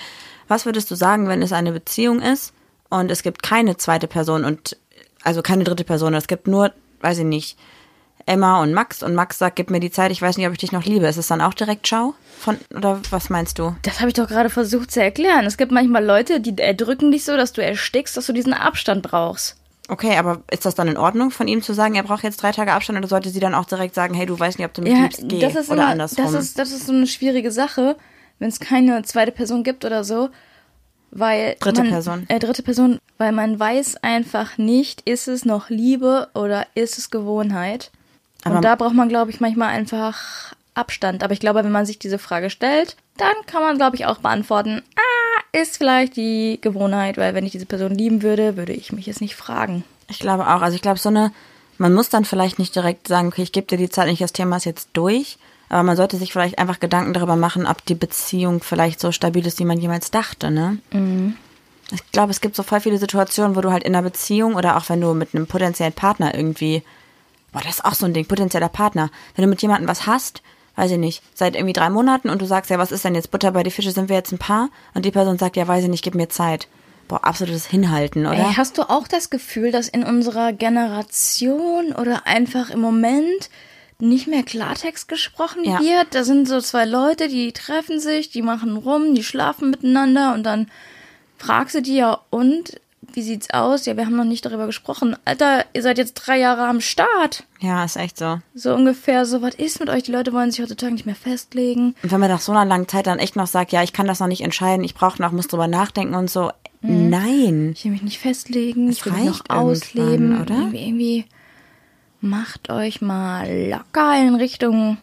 was würdest du sagen, wenn es eine Beziehung ist und es gibt keine zweite Person und also keine dritte Person, es gibt nur, weiß ich nicht, Emma und Max und Max sagt, gib mir die Zeit, ich weiß nicht, ob ich dich noch liebe. Ist es dann auch direkt Ciao? Von, oder was meinst du? Das habe ich doch gerade versucht zu erklären. Es gibt manchmal Leute, die erdrücken dich so, dass du erstickst, dass du diesen Abstand brauchst. Okay, aber ist das dann in Ordnung von ihm zu sagen, er braucht jetzt drei Tage Abstand oder sollte sie dann auch direkt sagen, hey, du weißt nicht, ob du mich liebst, geh das ist oder immer, andersrum? Das ist, das ist so eine schwierige Sache, wenn es keine zweite Person gibt oder so, weil Dritte man, Person. Äh, dritte Person, weil man weiß einfach nicht, ist es noch Liebe oder ist es Gewohnheit. Aber- Und da braucht man, glaube ich, manchmal einfach Abstand. Aber ich glaube, wenn man sich diese Frage stellt, dann kann man, glaube ich, auch beantworten, ah, ist vielleicht die Gewohnheit, weil wenn ich diese Person lieben würde, würde ich mich jetzt nicht fragen. Ich glaube auch. Also ich glaube, so eine, man muss dann vielleicht nicht direkt sagen, okay, ich gebe dir die Zeit nicht, das Thema ist jetzt durch. Aber man sollte sich vielleicht einfach Gedanken darüber machen, ob die Beziehung vielleicht so stabil ist, wie man jemals dachte, ne? Ich glaube, es gibt so voll viele Situationen, wo du halt in einer Beziehung oder auch wenn du mit einem potenziellen Partner irgendwie, boah, das ist auch so ein Ding, potenzieller Partner. Wenn du mit jemandem was hast, weiß ich nicht, seit irgendwie drei Monaten und du sagst, ja, was ist denn jetzt Butter bei die Fische, sind wir jetzt ein Paar? Und die Person sagt, ja, weiß ich nicht, gib mir Zeit. Boah, absolutes Hinhalten, oder? Ey, hast du auch das Gefühl, dass in unserer Generation oder einfach im Moment nicht mehr Klartext gesprochen Ja. wird? Da sind so zwei Leute, die treffen sich, die machen rum, die schlafen miteinander und dann fragst du die ja, und wie sieht's aus? Ja, wir haben noch nicht darüber gesprochen. Alter, ihr seid jetzt drei Jahre am Start. Ja, ist echt so. So ungefähr, so was ist mit euch? Die Leute wollen sich heutzutage nicht mehr festlegen. Und wenn man nach so einer langen Zeit dann echt noch sagt, ja, ich kann das noch nicht entscheiden, ich brauche noch, muss drüber nachdenken und so. Nein. Ich will mich nicht festlegen, Es ich will mich noch ausleben. oder? Irgendwie, irgendwie macht euch mal locker in Richtung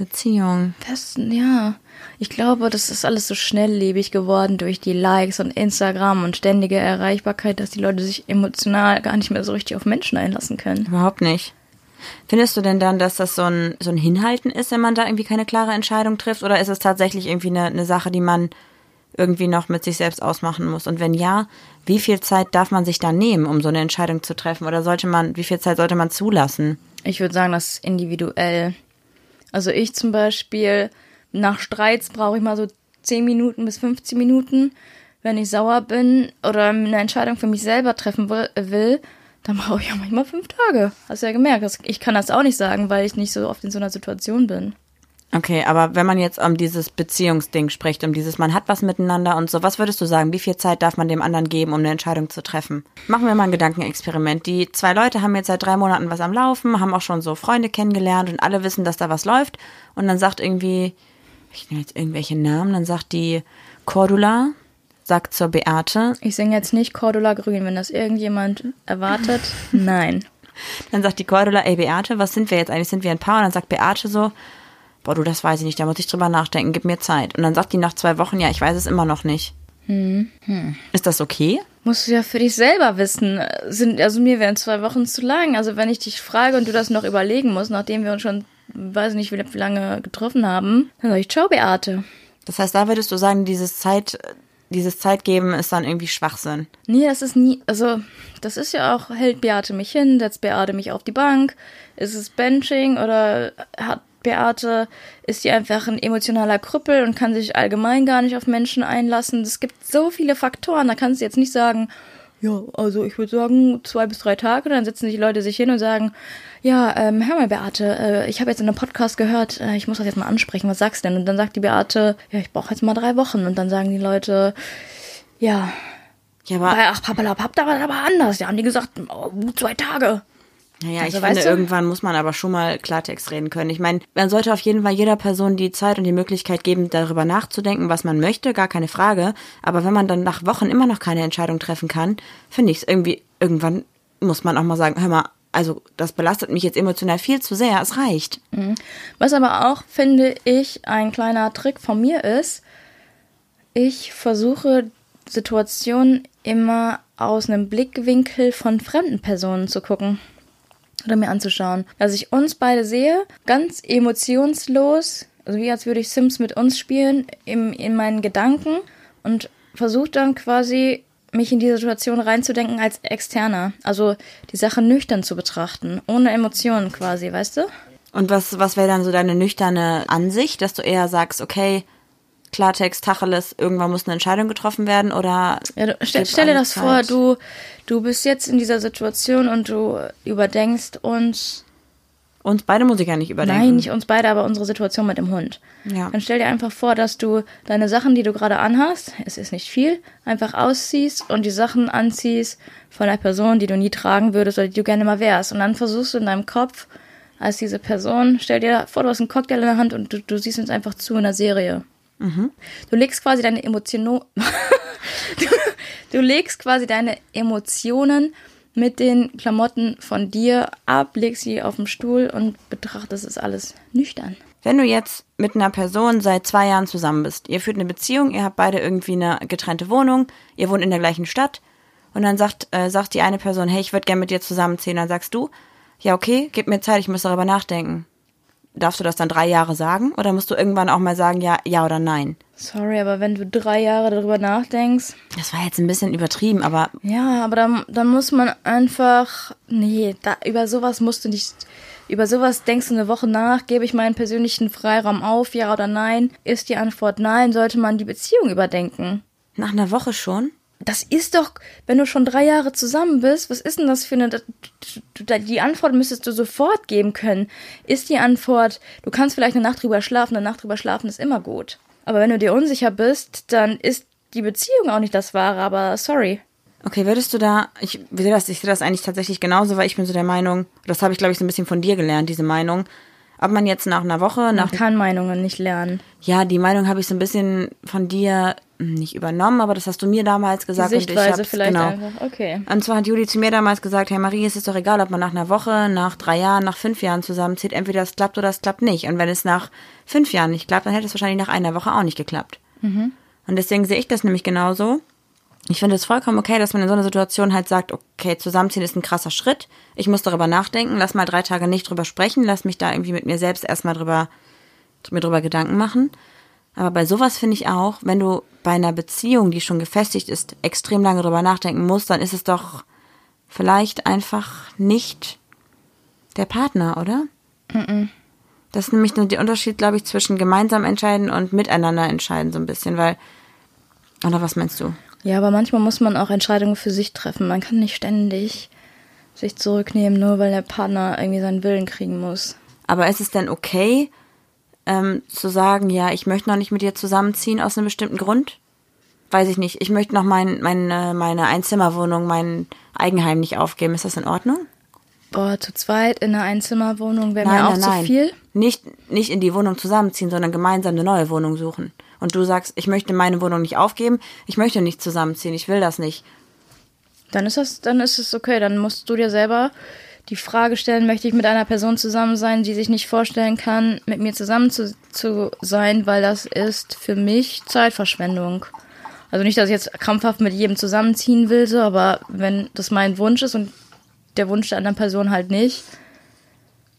Beziehung. Festen, ja. Ich glaube, das ist alles so schnelllebig geworden durch die Likes und Instagram und ständige Erreichbarkeit, dass die Leute sich emotional gar nicht mehr so richtig auf Menschen einlassen können. Überhaupt nicht. Findest du denn dann, dass das so ein, so ein Hinhalten ist, wenn man da irgendwie keine klare Entscheidung trifft? Oder ist es tatsächlich irgendwie eine, eine Sache, die man irgendwie noch mit sich selbst ausmachen muss? Und wenn ja, wie viel Zeit darf man sich da nehmen, um so eine Entscheidung zu treffen? Oder sollte man, wie viel Zeit sollte man zulassen? Ich würde sagen, das ist individuell. Also ich zum Beispiel, nach Streits brauche ich mal so 10 Minuten bis 15 Minuten. Wenn ich sauer bin oder eine Entscheidung für mich selber treffen will, dann brauche ich auch manchmal fünf Tage. Hast du ja gemerkt. Ich kann das auch nicht sagen, weil ich nicht so oft in so einer Situation bin. Okay, aber wenn man jetzt um dieses Beziehungsding spricht, um dieses, man hat was miteinander und so, was würdest du sagen, wie viel Zeit darf man dem anderen geben, um eine Entscheidung zu treffen? Machen wir mal ein Gedankenexperiment. Die zwei Leute haben jetzt seit drei Monaten was am Laufen, haben auch schon so Freunde kennengelernt und alle wissen, dass da was läuft. Und dann sagt irgendwie, ich nenne jetzt irgendwelche Namen, dann sagt die Cordula, sagt zur Beate, Ich singe jetzt nicht Cordula Grün, wenn das irgendjemand erwartet. Nein. dann sagt die Cordula, ey Beate, was sind wir jetzt eigentlich? Sind wir ein Paar? Und dann sagt Beate so, boah du, das weiß ich nicht, da muss ich drüber nachdenken, gib mir Zeit. Und dann sagt die nach zwei Wochen, ja, ich weiß es immer noch nicht. Ist das okay? Musst du ja für dich selber wissen. Sind, also mir wären zwei Wochen zu lang. Also wenn ich dich frage und du das noch überlegen musst, nachdem wir uns schon, weiß nicht, wie lange getroffen haben, dann sag ich, ciao, Beate. Das heißt, da würdest du sagen, dieses Zeit, dieses Zeitgeben ist dann irgendwie Schwachsinn. Nee, das ist nie, also das ist ja auch, hält Beate mich hin, setzt Beate mich auf die Bank, ist es Benching oder hat Beate, ist die einfach ein emotionaler Krüppel und kann sich allgemein gar nicht auf Menschen einlassen. Es gibt so viele Faktoren, da kannst du jetzt nicht sagen, ja, also ich würde sagen zwei bis drei Tage, dann sitzen die Leute sich hin und sagen, ja, ähm, hör mal Beate, äh, ich habe jetzt in einem Podcast gehört, äh, ich muss das jetzt mal ansprechen, was sagst du denn? Und dann sagt die Beate, ja, ich brauche jetzt mal drei Wochen. Und dann sagen die Leute, ja, Ja, aber Ach, Papalapap, da war das aber anders. Da haben die gesagt, oh, zwei Tage. Naja, Also, ich finde, du? irgendwann muss man aber schon mal Klartext reden können. Ich meine, man sollte auf jeden Fall jeder Person die Zeit und die Möglichkeit geben, darüber nachzudenken, was man möchte, gar keine Frage. Aber wenn man dann nach Wochen immer noch keine Entscheidung treffen kann, finde ich es irgendwie, irgendwann muss man auch mal sagen, hör mal, also das belastet mich jetzt emotional viel zu sehr, es reicht. Was aber auch, finde ich, ein kleiner Trick von mir ist, ich versuche Situationen immer aus einem Blickwinkel von fremden Personen zu gucken oder mir anzuschauen. Dass ich uns beide sehe, ganz emotionslos, also wie als würde ich Sims mit uns spielen, im, in meinen Gedanken und versuche dann quasi mich in die Situation reinzudenken als Externer. Also die Sache nüchtern zu betrachten, ohne Emotionen quasi, weißt du? Und was, was wäre dann so deine nüchterne Ansicht, dass du eher sagst, okay, Klartext, Tacheles, irgendwann muss eine Entscheidung getroffen werden oder Ja, stell, stell dir das vor, Zeit? du, du bist jetzt in dieser Situation und du überdenkst uns, uns beide muss ich ja nicht überdenken. nein, nicht uns beide, aber unsere Situation mit dem Hund. Ja. Dann stell dir einfach vor, dass du deine Sachen, die du gerade anhast, es ist nicht viel, einfach ausziehst und die Sachen anziehst von einer Person, die du nie tragen würdest oder die du gerne mal wärst. Und dann versuchst du in deinem Kopf, als diese Person, stell dir vor, du hast einen Cocktail in der Hand und du, du siehst uns einfach zu in einer Serie. Du legst quasi deine Emotionen. du, du legst quasi deine Emotionen mit den Klamotten von dir ab, legst sie auf den Stuhl und betrachtest es alles nüchtern. Wenn du jetzt mit einer Person seit zwei Jahren zusammen bist, ihr führt eine Beziehung, ihr habt beide irgendwie eine getrennte Wohnung, ihr wohnt in der gleichen Stadt und dann sagt, äh, sagt die eine Person, hey, ich würde gerne mit dir zusammenziehen, dann sagst du, ja okay, gib mir Zeit, ich muss darüber nachdenken. Darfst du das dann drei Jahre sagen oder musst du irgendwann auch mal sagen, ja, ja oder nein? Sorry, aber wenn du drei Jahre darüber nachdenkst, Das war jetzt ein bisschen übertrieben, aber ja, aber dann, dann muss man einfach, nee, da, über sowas musst du nicht, über sowas denkst du eine Woche nach, gebe ich meinen persönlichen Freiraum auf, ja oder nein? Ist die Antwort nein, sollte man die Beziehung überdenken. nach einer Woche schon? Das ist doch, wenn du schon drei Jahre zusammen bist, was ist denn das für eine. Die Antwort müsstest du sofort geben können. Ist die Antwort, du kannst vielleicht eine Nacht drüber schlafen, eine Nacht drüber schlafen ist immer gut. Aber wenn du dir unsicher bist, dann ist die Beziehung auch nicht das Wahre, aber sorry. Okay, würdest du da, ich sehe das, ich sehe das eigentlich tatsächlich genauso, weil ich bin so der Meinung, das habe ich glaube ich so ein bisschen von dir gelernt, diese Meinung, ob man jetzt nach einer Woche, nach Man kann Meinungen nicht lernen. Ja, die Meinung habe ich so ein bisschen von dir hm, nicht übernommen, aber das hast du mir damals Die gesagt und ich Sichtweise vielleicht genau. einfach. Okay. Und zwar hat Juli zu mir damals gesagt, hey Marie, es ist doch egal, ob man nach einer Woche, nach drei Jahren, nach fünf Jahren zusammenzieht, entweder es klappt oder es klappt nicht. Und wenn es nach fünf Jahren nicht klappt, dann hätte es wahrscheinlich nach einer Woche auch nicht geklappt. Und deswegen sehe ich das nämlich genauso. Ich finde es vollkommen okay, dass man in so einer Situation halt sagt, okay, zusammenziehen ist ein krasser Schritt. Ich muss darüber nachdenken, lass mal drei Tage nicht drüber sprechen, lass mich da irgendwie mit mir selbst erstmal drüber, mir drüber Gedanken machen. Aber bei sowas finde ich auch, wenn du bei einer Beziehung, die schon gefestigt ist, extrem lange drüber nachdenken musst, dann ist es doch vielleicht einfach nicht der Partner, oder? Das ist nämlich nur der Unterschied, glaube ich, zwischen gemeinsam entscheiden und miteinander entscheiden, so ein bisschen, weil. Oder was meinst du? Ja, aber manchmal muss man auch Entscheidungen für sich treffen. Man kann nicht ständig sich zurücknehmen, nur weil der Partner irgendwie seinen Willen kriegen muss. Aber ist es denn okay, ähm, zu sagen, ja, ich möchte noch nicht mit dir zusammenziehen aus einem bestimmten Grund? Weiß ich nicht. Ich möchte noch mein, mein, äh, meine Einzimmerwohnung, mein Eigenheim nicht aufgeben. Ist das in Ordnung? Boah, zu zweit in einer Einzimmerwohnung wäre mir auch zu viel. Nicht, nicht in die Wohnung zusammenziehen, sondern gemeinsam eine neue Wohnung suchen. Und du sagst, ich möchte meine Wohnung nicht aufgeben, ich möchte nicht zusammenziehen, ich will das nicht. Dann ist das, dann ist es okay. Dann musst du dir selber die Frage stellen, möchte ich mit einer Person zusammen sein, die sich nicht vorstellen kann, mit mir zusammen zu, zu sein, weil das ist für mich Zeitverschwendung. Also nicht, dass ich jetzt krampfhaft mit jedem zusammenziehen will, so, aber wenn das mein Wunsch ist und der Wunsch der anderen Person halt nicht,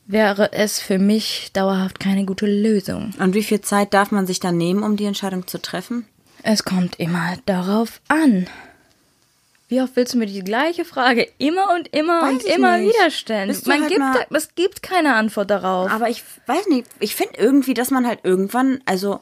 wäre es für mich dauerhaft keine gute Lösung. Und wie viel Zeit darf man sich dann nehmen, um die Entscheidung zu treffen? Es kommt immer darauf an. Wie oft willst du mir die gleiche Frage immer und immer Weiß und immer nicht. wieder stellen? Man halt gibt, mal- es gibt keine Antwort darauf. Aber ich weiß nicht, ich finde irgendwie, dass man halt irgendwann, also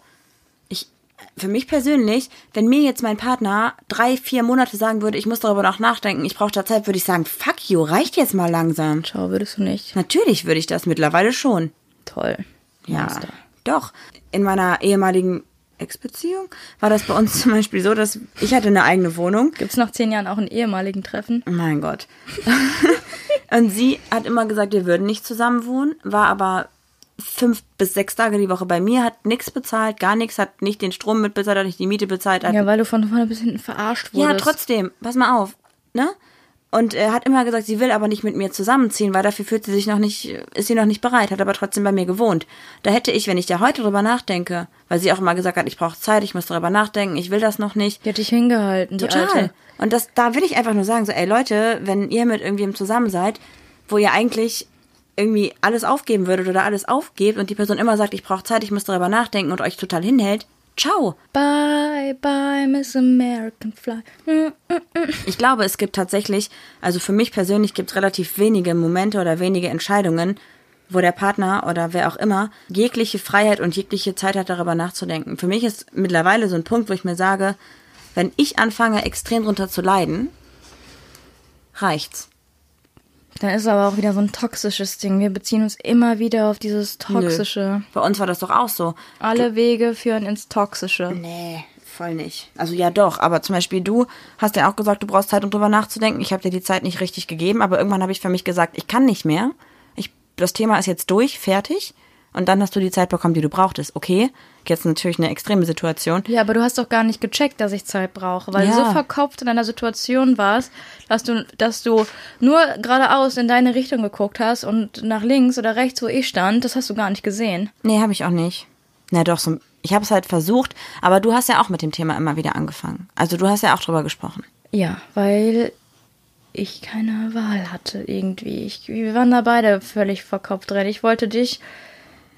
für mich persönlich, wenn mir jetzt mein Partner drei, vier Monate sagen würde, ich muss darüber noch nachdenken, ich brauche da Zeit, würde ich sagen, fuck you, reicht jetzt mal langsam. Schau, würdest du nicht. Natürlich würde ich das mittlerweile schon. Toll. Ja, Monster. doch. In meiner ehemaligen Ex-Beziehung war das bei uns zum Beispiel so, dass ich hatte eine eigene Wohnung. Gibt es nach zehn Jahren auch einen ehemaligen Treffen? Mein Gott. Und sie hat immer gesagt, wir würden nicht zusammen wohnen, war aber fünf bis sechs Tage die Woche bei mir, hat nichts bezahlt, gar nichts, hat nicht den Strom mitbezahlt, hat nicht die Miete bezahlt. Ja, weil du von vorne bis hinten verarscht ja, wurdest. trotzdem, pass mal auf, ne? Und er hat immer gesagt, sie will aber nicht mit mir zusammenziehen, weil dafür fühlt sie sich noch nicht, ist sie noch nicht bereit, hat aber trotzdem bei mir gewohnt. Da hätte ich, wenn ich da heute drüber nachdenke, weil sie auch immer gesagt hat, ich brauche Zeit, ich muss darüber nachdenken, ich will das noch nicht. Die hat dich hingehalten, die Total. Alte. Und das, da will ich einfach nur sagen, so, ey Leute, wenn ihr mit irgendwem zusammen seid, wo ihr eigentlich irgendwie alles aufgeben würdet oder alles aufgebt und die Person immer sagt, ich brauche Zeit, ich muss darüber nachdenken und euch total hinhält, ciao. Bye, bye, Miss American Fly. Ich glaube, es gibt tatsächlich, also für mich persönlich gibt es relativ wenige Momente oder wenige Entscheidungen, wo der Partner oder wer auch immer jegliche Freiheit und jegliche Zeit hat, darüber nachzudenken. Für mich ist mittlerweile so ein Punkt, wo ich mir sage, wenn ich anfange, extrem drunter zu leiden, reicht's. Dann ist aber auch wieder so ein toxisches Ding. Wir beziehen uns immer wieder auf dieses Toxische. Nö. Bei uns war das doch auch so. Alle Wege führen ins Toxische. Nee, voll nicht. Also ja doch, aber zum Beispiel du hast ja auch gesagt, du brauchst Zeit, um drüber nachzudenken. Ich habe dir die Zeit nicht richtig gegeben, aber irgendwann habe ich für mich gesagt, ich kann nicht mehr. Ich, das Thema ist jetzt durch, fertig. Und dann hast du die Zeit bekommen, die du brauchtest. Okay, jetzt natürlich eine extreme Situation. Ja, aber du hast doch gar nicht gecheckt, dass ich Zeit brauche, weil du Ja. so verkopft in einer Situation warst, dass du, dass du nur geradeaus in deine Richtung geguckt hast und nach links oder rechts, wo ich stand, das hast du gar nicht gesehen. Nee, habe ich auch nicht. Na doch, so, ich habe es halt versucht, aber du hast ja auch mit dem Thema immer wieder angefangen. Also du hast ja auch drüber gesprochen. Ja, weil ich keine Wahl hatte irgendwie. Ich, wir waren da beide völlig verkopft drin. Ich wollte dich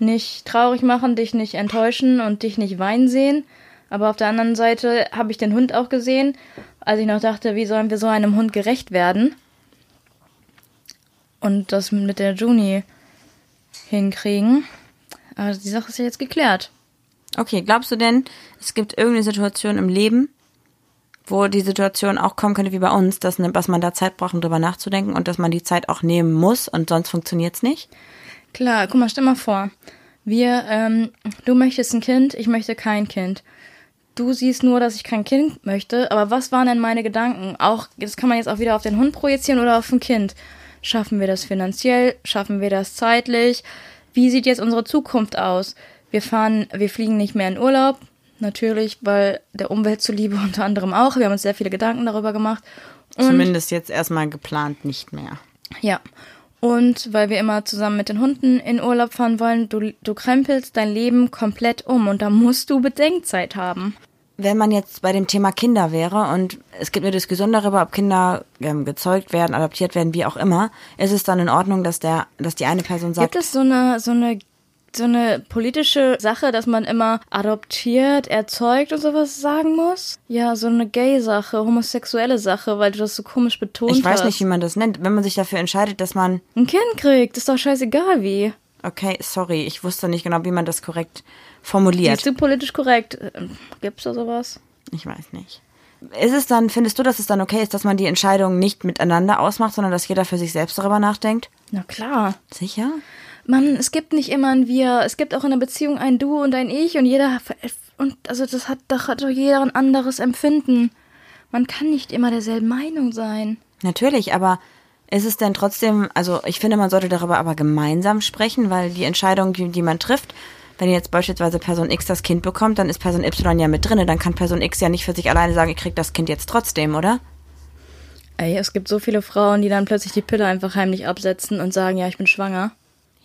nicht traurig machen, dich nicht enttäuschen und dich nicht weinen sehen. Aber auf der anderen Seite habe ich den Hund auch gesehen, als ich noch dachte, wie sollen wir so einem Hund gerecht werden? Und das mit der Juni hinkriegen. Aber die Sache ist ja jetzt geklärt. Okay, glaubst du denn, es gibt irgendeine Situation im Leben, wo die Situation auch kommen könnte wie bei uns, dass, ne- dass man da Zeit braucht, um drüber nachzudenken und dass man die Zeit auch nehmen muss und sonst funktioniert's nicht? Klar, guck mal, stell mal vor. Wir, ähm, du möchtest ein Kind, ich möchte kein Kind. Du siehst nur, dass ich kein Kind möchte, aber was waren denn meine Gedanken? Auch, das kann man jetzt auch wieder auf den Hund projizieren oder auf ein Kind. Schaffen wir das finanziell? Schaffen wir das zeitlich? Wie sieht jetzt unsere Zukunft aus? Wir fahren, wir fliegen nicht mehr in Urlaub. Natürlich, weil der Umwelt zuliebe unter anderem auch. Wir haben uns sehr viele Gedanken darüber gemacht. Und Zumindest jetzt erstmal geplant nicht mehr. ja. Und weil wir immer zusammen mit den Hunden in Urlaub fahren wollen, du, du krempelst dein Leben komplett um und da musst du Bedenkzeit haben. Wenn man jetzt bei dem Thema Kinder wäre und es gibt eine Diskussion darüber, ob Kinder ähm, gezeugt werden, adoptiert werden, wie auch immer, ist es dann in Ordnung, dass der, dass die eine Person sagt, Gibt es so eine, so eine, so eine politische Sache, dass man immer adoptiert, erzeugt und sowas sagen muss? Ja, so eine Gay-Sache, homosexuelle Sache, weil du das so komisch betont ich weiß hast. nicht, wie man das nennt, wenn man sich dafür entscheidet, dass man Ein Kind kriegt, ist doch scheißegal wie. Okay, sorry, ich wusste nicht genau, wie man das korrekt formuliert. Siehst du politisch korrekt? Ähm, Gibt's da sowas? Ich weiß nicht. Ist es dann, findest du, dass es dann okay ist, dass man die Entscheidung nicht miteinander ausmacht, sondern dass jeder für sich selbst darüber nachdenkt? Na klar. Sicher? Mann, es gibt nicht immer ein Wir. Es gibt auch in einer Beziehung ein Du und ein Ich und jeder und also das hat doch, hat doch jeder ein anderes Empfinden. Man kann nicht immer derselben Meinung sein. Natürlich, aber ist es denn trotzdem, also ich finde, man sollte darüber aber gemeinsam sprechen, weil die Entscheidung, die, die man trifft, wenn jetzt beispielsweise Person X das Kind bekommt, dann ist Person Y ja mit drinne. Dann kann Person X ja nicht für sich alleine sagen, ich krieg das Kind jetzt trotzdem, oder? Ey, es gibt so viele Frauen, die dann plötzlich die Pille einfach heimlich absetzen und sagen, ja, ich bin schwanger.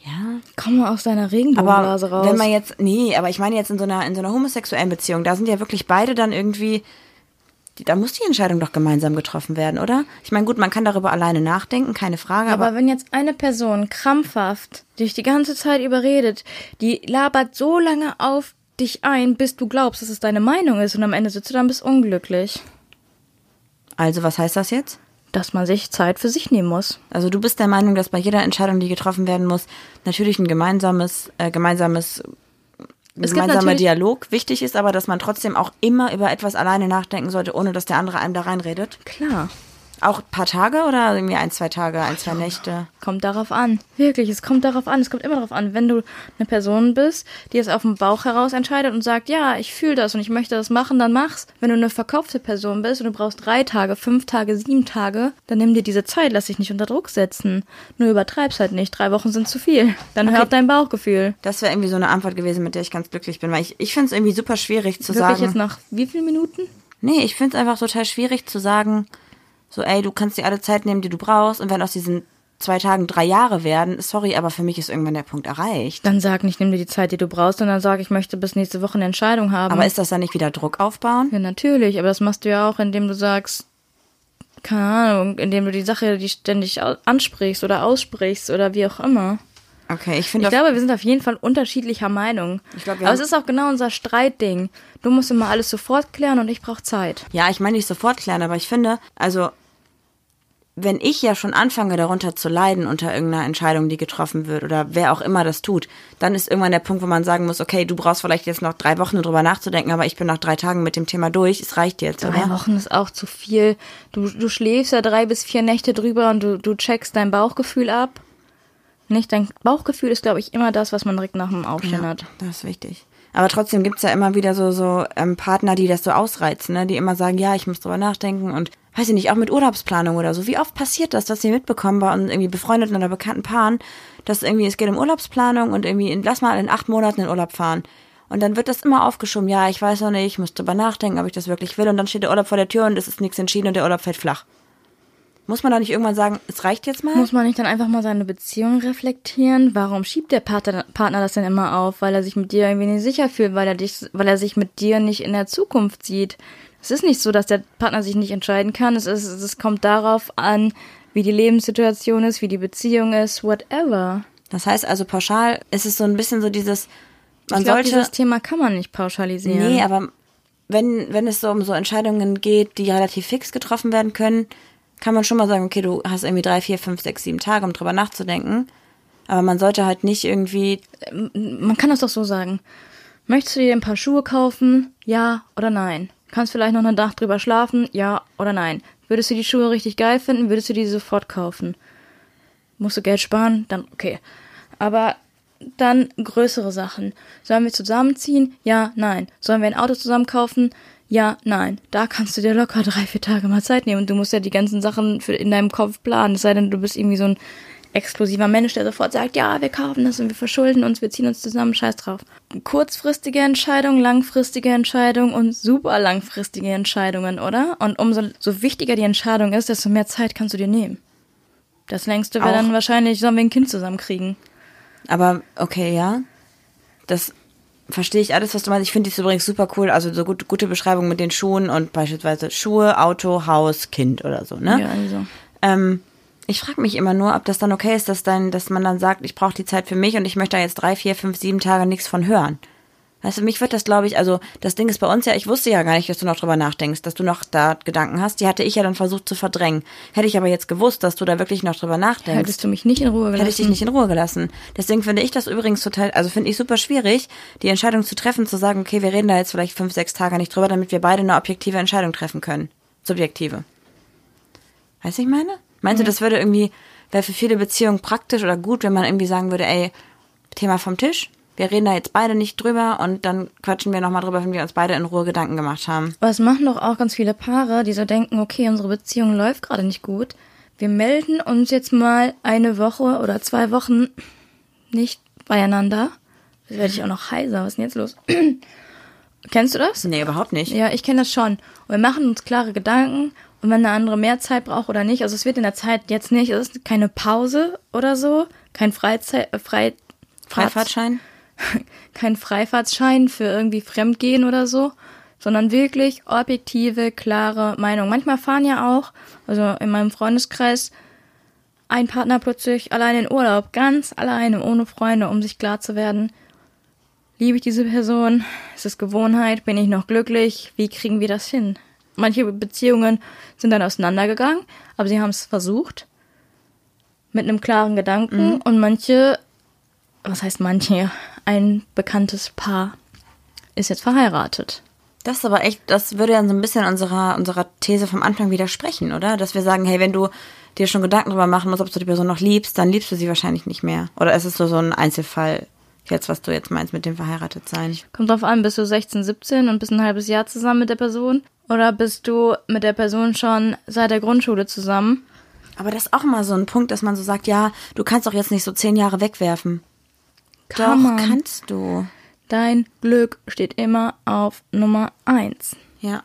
Ja. Komm mal aus deiner Regenbogenblase raus. wenn man jetzt, nee, aber ich meine jetzt in so einer, in so einer homosexuellen Beziehung, da sind ja wirklich beide dann irgendwie, die, da muss die Entscheidung doch gemeinsam getroffen werden, oder? Ich meine, gut, man kann darüber alleine nachdenken, keine Frage, aber, Aber wenn jetzt eine Person krampfhaft dich die ganze Zeit überredet, die labert so lange auf dich ein, bis du glaubst, dass es deine Meinung ist und am Ende sitzt du dann bist unglücklich. also was heißt das jetzt? Dass man sich Zeit für sich nehmen muss. Also du bist der Meinung, dass bei jeder Entscheidung, die getroffen werden muss, natürlich ein gemeinsames, äh, gemeinsames, Es gemeinsamer Dialog wichtig ist, aber dass man trotzdem auch immer über etwas alleine nachdenken sollte, ohne dass der andere einem da reinredet. Klar. Auch ein paar Tage oder irgendwie ein, zwei Tage, ein, zwei Nächte? Kommt darauf an. Wirklich, es kommt darauf an. Es kommt immer darauf an. Wenn du eine Person bist, die es auf dem Bauch heraus entscheidet und sagt, ja, ich fühle das und ich möchte das machen, dann mach's. Wenn du eine verkaufte Person bist und du brauchst drei Tage, fünf Tage, sieben Tage, dann nimm dir diese Zeit, lass dich nicht unter Druck setzen. Nur übertreib's halt nicht. Drei Wochen sind zu viel. Dann hör auf dein Bauchgefühl. Das wäre irgendwie so eine Antwort gewesen, mit der ich ganz glücklich bin, weil ich, ich finde es irgendwie super schwierig zu Wirklich sagen. jetzt nach wie vielen Minuten? Nee, ich finde es einfach total schwierig zu sagen, so, ey, du kannst dir alle Zeit nehmen, die du brauchst, und wenn aus diesen zwei Tagen drei Jahre werden, sorry, aber für mich ist irgendwann der Punkt erreicht. Dann sag nicht, nimm dir die Zeit, die du brauchst, sondern sag, ich möchte bis nächste Woche eine Entscheidung haben. Aber ist das dann nicht wieder Druck aufbauen? Ja, natürlich, aber das machst du ja auch, indem du sagst, keine Ahnung, indem du die Sache, die ständig ansprichst oder aussprichst oder wie auch immer. Okay, ich finde Ich glaube, wir sind auf jeden Fall unterschiedlicher Meinung. Ich glaube, wir aber es ist auch genau unser Streitding. Du musst immer alles sofort klären und ich brauche Zeit. Ja, ich meine nicht sofort klären, aber ich finde, also wenn ich ja schon anfange, darunter zu leiden unter irgendeiner Entscheidung, die getroffen wird oder wer auch immer das tut, dann ist irgendwann der Punkt, wo man sagen muss, okay, du brauchst vielleicht jetzt noch drei Wochen drüber nachzudenken, aber ich bin nach drei Tagen mit dem Thema durch, es reicht jetzt, Drei oder? Wochen ist auch zu viel. Du, du schläfst ja drei bis vier Nächte drüber und du, du checkst dein Bauchgefühl ab. Nicht? Dein Bauchgefühl ist, glaube ich, immer das, was man direkt nach dem Aufstehen Ja, hat. das ist wichtig. Aber trotzdem gibt's ja immer wieder so, so ähm, Partner, die das so ausreizen, ne? die immer sagen, ja, ich muss drüber nachdenken und weiß ich nicht, auch mit Urlaubsplanung oder so. Wie oft passiert das, dass sie mitbekommen bei uns irgendwie befreundeten oder bekannten Paaren, dass irgendwie, es geht um Urlaubsplanung und irgendwie, in, lass mal in acht Monaten in Urlaub fahren. Und dann wird das immer aufgeschoben, ja, ich weiß noch nicht, ich muss drüber nachdenken, ob ich das wirklich will. Und dann steht der Urlaub vor der Tür und es ist nichts entschieden und der Urlaub fällt flach. Muss man da nicht irgendwann sagen, es reicht jetzt mal? Muss man nicht dann einfach mal seine Beziehung reflektieren? Warum schiebt der Partner, Partner das denn immer auf? Weil er sich mit dir irgendwie nicht sicher fühlt, weil er dich, weil er sich mit dir nicht in der Zukunft sieht. Es ist nicht so, dass der Partner sich nicht entscheiden kann. Es ist, es kommt darauf an, wie die Lebenssituation ist, wie die Beziehung ist, whatever. Das heißt also pauschal ist es so ein bisschen so dieses, man ich glaube, sollte. dieses Thema kann man nicht pauschalisieren. Nee, aber wenn, wenn es so um so Entscheidungen geht, die relativ fix getroffen werden können, kann man schon mal sagen, okay, du hast irgendwie drei, vier, fünf, sechs, sieben Tage, um drüber nachzudenken. Aber man sollte halt nicht irgendwie, man kann das doch so sagen. Möchtest du dir ein paar Schuhe kaufen? Ja oder nein? Kannst vielleicht noch eine Nacht drüber schlafen? Ja oder nein? Würdest du die Schuhe richtig geil finden? Würdest du die sofort kaufen? Musst du Geld sparen? Dann okay. Aber dann größere Sachen. Sollen wir zusammenziehen? Ja, nein. Sollen wir ein Auto zusammen kaufen? Ja, nein. Da kannst du dir locker drei, vier Tage mal Zeit nehmen. Und du musst ja die ganzen Sachen für in deinem Kopf planen. Es sei denn, du bist irgendwie so ein exklusiver Mensch, der sofort sagt, ja, wir kaufen das und wir verschulden uns, wir ziehen uns zusammen, scheiß drauf. Kurzfristige Entscheidung, langfristige Entscheidung und super langfristige Entscheidungen, oder? Und umso so wichtiger die Entscheidung ist, desto mehr Zeit kannst du dir nehmen. Das längste wäre dann wahrscheinlich, sollen wir ein Kind zusammenkriegen. aber okay, ja. Das verstehe ich alles, was du meinst. Ich finde dies übrigens super cool. Also so gut, gute Beschreibung mit den Schuhen und beispielsweise Schuhe, Auto, Haus, Kind oder so, ne? Ja, also. Ähm, ich frage mich immer nur, ob das dann okay ist, dass, dann, dass man dann sagt, ich brauche die Zeit für mich und ich möchte da jetzt drei, vier, fünf, sieben Tage nichts von hören. Weißt du, mich wird das, glaube ich, also das Ding ist bei uns ja, ich wusste ja gar nicht, dass du noch drüber nachdenkst, dass du noch da Gedanken hast. Die hatte ich ja dann versucht zu verdrängen. Hätte ich aber jetzt gewusst, dass du da wirklich noch drüber nachdenkst, Hättest du mich nicht in Ruhe gelassen? hätte ich dich nicht in Ruhe gelassen. Deswegen finde ich das übrigens total, also finde ich super schwierig, die Entscheidung zu treffen, zu sagen, okay, wir reden da jetzt vielleicht fünf, sechs Tage nicht drüber, damit wir beide eine objektive Entscheidung treffen können. Subjektive. Weißt du, ich meine? Meinst du, das würde irgendwie, wäre für viele Beziehungen praktisch oder gut, wenn man irgendwie sagen würde, ey, Thema vom Tisch, wir reden da jetzt beide nicht drüber und dann quatschen wir nochmal drüber, wenn wir uns beide in Ruhe Gedanken gemacht haben. Aber es machen doch auch ganz viele Paare, die so denken, okay, unsere Beziehung läuft gerade nicht gut. Wir melden uns jetzt mal eine Woche oder zwei Wochen nicht beieinander. Jetzt werde ich auch noch heiser. Was ist denn jetzt los? Kennst du das? Nee, überhaupt nicht. Ja, ich kenne das schon. Und wir machen uns klare Gedanken. Und wenn der andere mehr Zeit braucht oder nicht, also es wird in der Zeit jetzt nicht, es ist keine Pause oder so, kein Freizeit, äh, Frei, Freifahrtschein? kein Freifahrtschein für irgendwie Fremdgehen oder so, sondern wirklich objektive, klare Meinung. Manchmal fahren ja auch, also in meinem Freundeskreis, ein Partner plötzlich allein in Urlaub, ganz alleine, ohne Freunde, um sich klar zu werden, liebe ich diese Person, ist es Gewohnheit, bin ich noch glücklich, wie kriegen wir das hin? Manche Beziehungen sind dann auseinandergegangen, aber sie haben es versucht mit einem klaren Gedanken und manche, was heißt manche, ein bekanntes Paar ist jetzt verheiratet. Das ist aber echt, das würde dann so ein bisschen unserer, unserer These vom Anfang widersprechen, oder? Dass wir sagen, hey, wenn du dir schon Gedanken darüber machen musst, ob du die Person noch liebst, dann liebst du sie wahrscheinlich nicht mehr. Oder ist es so, so ein Einzelfall, jetzt, was du jetzt meinst mit dem Verheiratetsein? Kommt drauf an, bist du 16, 17 und bist ein halbes Jahr zusammen mit der Person? Oder bist du mit der Person schon seit der Grundschule zusammen? Aber das ist auch immer so ein Punkt, dass man so sagt, ja, du kannst doch jetzt nicht so zehn Jahre wegwerfen. Kann doch, man. kannst du. Dein Glück steht immer auf Nummer eins. Ja.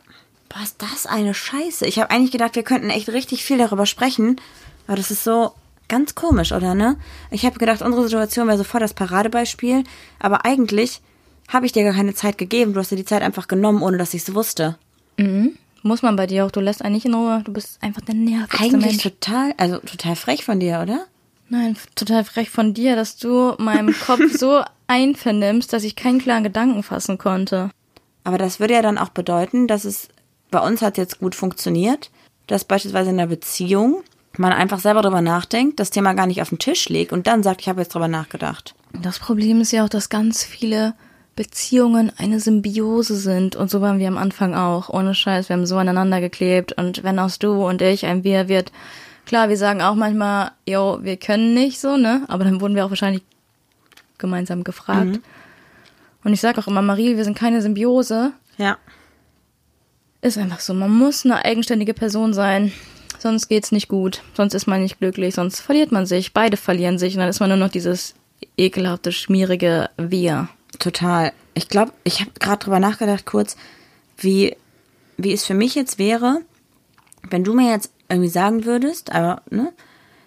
Boah, ist das eine Scheiße. Ich habe eigentlich gedacht, wir könnten echt richtig viel darüber sprechen. Aber das ist so ganz komisch, oder ne? Ich habe gedacht, unsere Situation wäre sofort das Paradebeispiel. Aber eigentlich habe ich dir gar keine Zeit gegeben. Du hast dir die Zeit einfach genommen, ohne dass ich es wusste. Muss man bei dir auch. Du lässt einen nicht in Ruhe. Du bist einfach der nervigste Eigentlich Mensch. total, also total frech von dir, oder? Nein, total frech von dir, dass du meinem Kopf so einvernimmst, dass ich keinen klaren Gedanken fassen konnte. Aber das würde ja dann auch bedeuten, dass es bei uns hat jetzt gut funktioniert, dass beispielsweise in einer Beziehung man einfach selber drüber nachdenkt, das Thema gar nicht auf den Tisch legt und dann sagt, ich habe jetzt drüber nachgedacht. Das Problem ist ja auch, dass ganz viele Beziehungen eine Symbiose sind. Und so waren wir am Anfang auch. Ohne Scheiß, wir haben so aneinander geklebt. Und wenn aus du und ich ein Wir wird, klar, wir sagen auch manchmal, yo, wir können nicht so, ne? Aber dann wurden wir auch wahrscheinlich gemeinsam gefragt. Und ich sage auch immer, Marie, wir sind keine Symbiose. Ja. Ist einfach so. Man muss eine eigenständige Person sein. Sonst geht's nicht gut. Sonst ist man nicht glücklich. Sonst verliert man sich. Beide verlieren sich. Und dann ist man nur noch dieses ekelhafte, schmierige Wir. Total. Ich glaube, ich habe gerade drüber nachgedacht kurz, wie, wie es für mich jetzt wäre, wenn du mir jetzt irgendwie sagen würdest, aber, ne?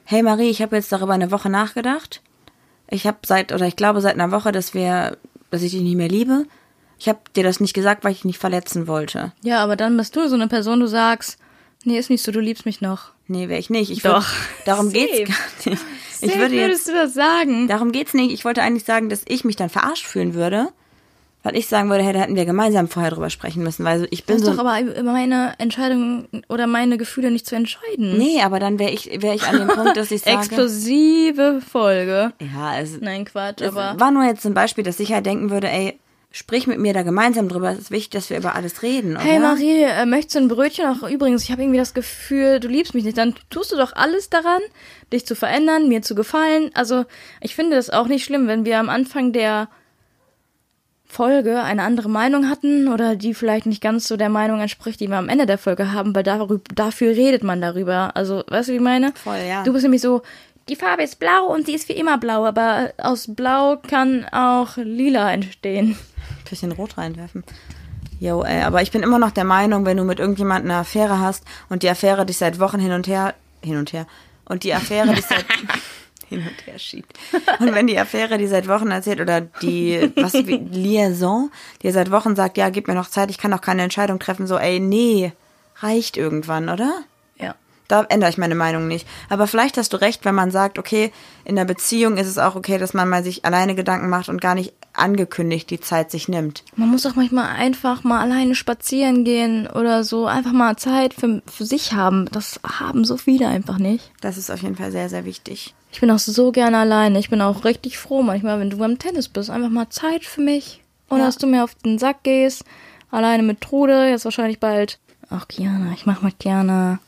Hey Marie, ich habe jetzt darüber eine Woche nachgedacht. Ich habe seit, oder ich glaube seit einer Woche, dass wir, dass ich dich nicht mehr liebe. Ich habe dir das nicht gesagt, weil ich dich nicht verletzen wollte. Ja, aber dann bist du so eine Person, du sagst, nee, ist nicht so, du liebst mich noch. Nee, wäre ich nicht. Ich Doch. Würd, darum Safe. geht's gar nicht. Ich Safe würde jetzt, würdest du das sagen? darum geht's nicht. Ich wollte eigentlich sagen, dass ich mich dann verarscht fühlen würde, weil ich sagen würde, hey, da hätten wir gemeinsam vorher drüber sprechen müssen, weil ich bin Das ist so. doch aber über meine Entscheidung oder meine Gefühle nicht zu entscheiden. nee, aber dann wäre ich, wäre ich an dem Punkt, dass ich sage. Explosive Folge. Ja, es, Nein, Quatsch, es aber war nur jetzt ein Beispiel, dass ich halt denken würde, ey, sprich mit mir da gemeinsam drüber. Es ist wichtig, dass wir über alles reden, oder? Hey Marie, äh, möchtest du ein Brötchen? Ach, übrigens, ich habe irgendwie das Gefühl, du liebst mich nicht. Dann tust du doch alles daran, dich zu verändern, mir zu gefallen. Also, ich finde das auch nicht schlimm, wenn wir am Anfang der Folge eine andere Meinung hatten oder die vielleicht nicht ganz so der Meinung entspricht, die wir am Ende der Folge haben, weil darüber, dafür redet man darüber. Also, weißt du, wie ich meine? Voll, ja. Du bist nämlich so, die Farbe ist blau und sie ist wie immer blau, aber aus blau kann auch lila entstehen. bisschen Rot reinwerfen. Jo, ey, aber ich bin immer noch der Meinung, wenn du mit irgendjemandem eine Affäre hast und die Affäre dich seit Wochen hin und her, hin und her, und die Affäre dich seit hin und her schiebt. Und wenn die Affäre, die seit Wochen erzählt, oder die, was, wie, Liaison, die seit Wochen sagt, ja, gib mir noch Zeit, ich kann noch keine Entscheidung treffen, so, ey, nee, reicht irgendwann, oder? Ja. Da ändere ich meine Meinung nicht. Aber vielleicht hast du recht, wenn man sagt, okay, in der Beziehung ist es auch okay, dass man mal sich alleine Gedanken macht und gar nicht angekündigt die Zeit sich nimmt. Man muss doch manchmal einfach mal alleine spazieren gehen oder so. Einfach mal Zeit für, für sich haben. Das haben so viele einfach nicht. Das ist auf jeden Fall sehr, sehr wichtig. Ich bin auch so gerne alleine. Ich bin auch richtig froh manchmal, wenn du beim Tennis bist. Einfach mal Zeit für mich. Ohne Ja. dass du mir auf den Sack gehst. Alleine mit Trude. Jetzt wahrscheinlich bald. Ach, Kiana. Ich mache mit Kiana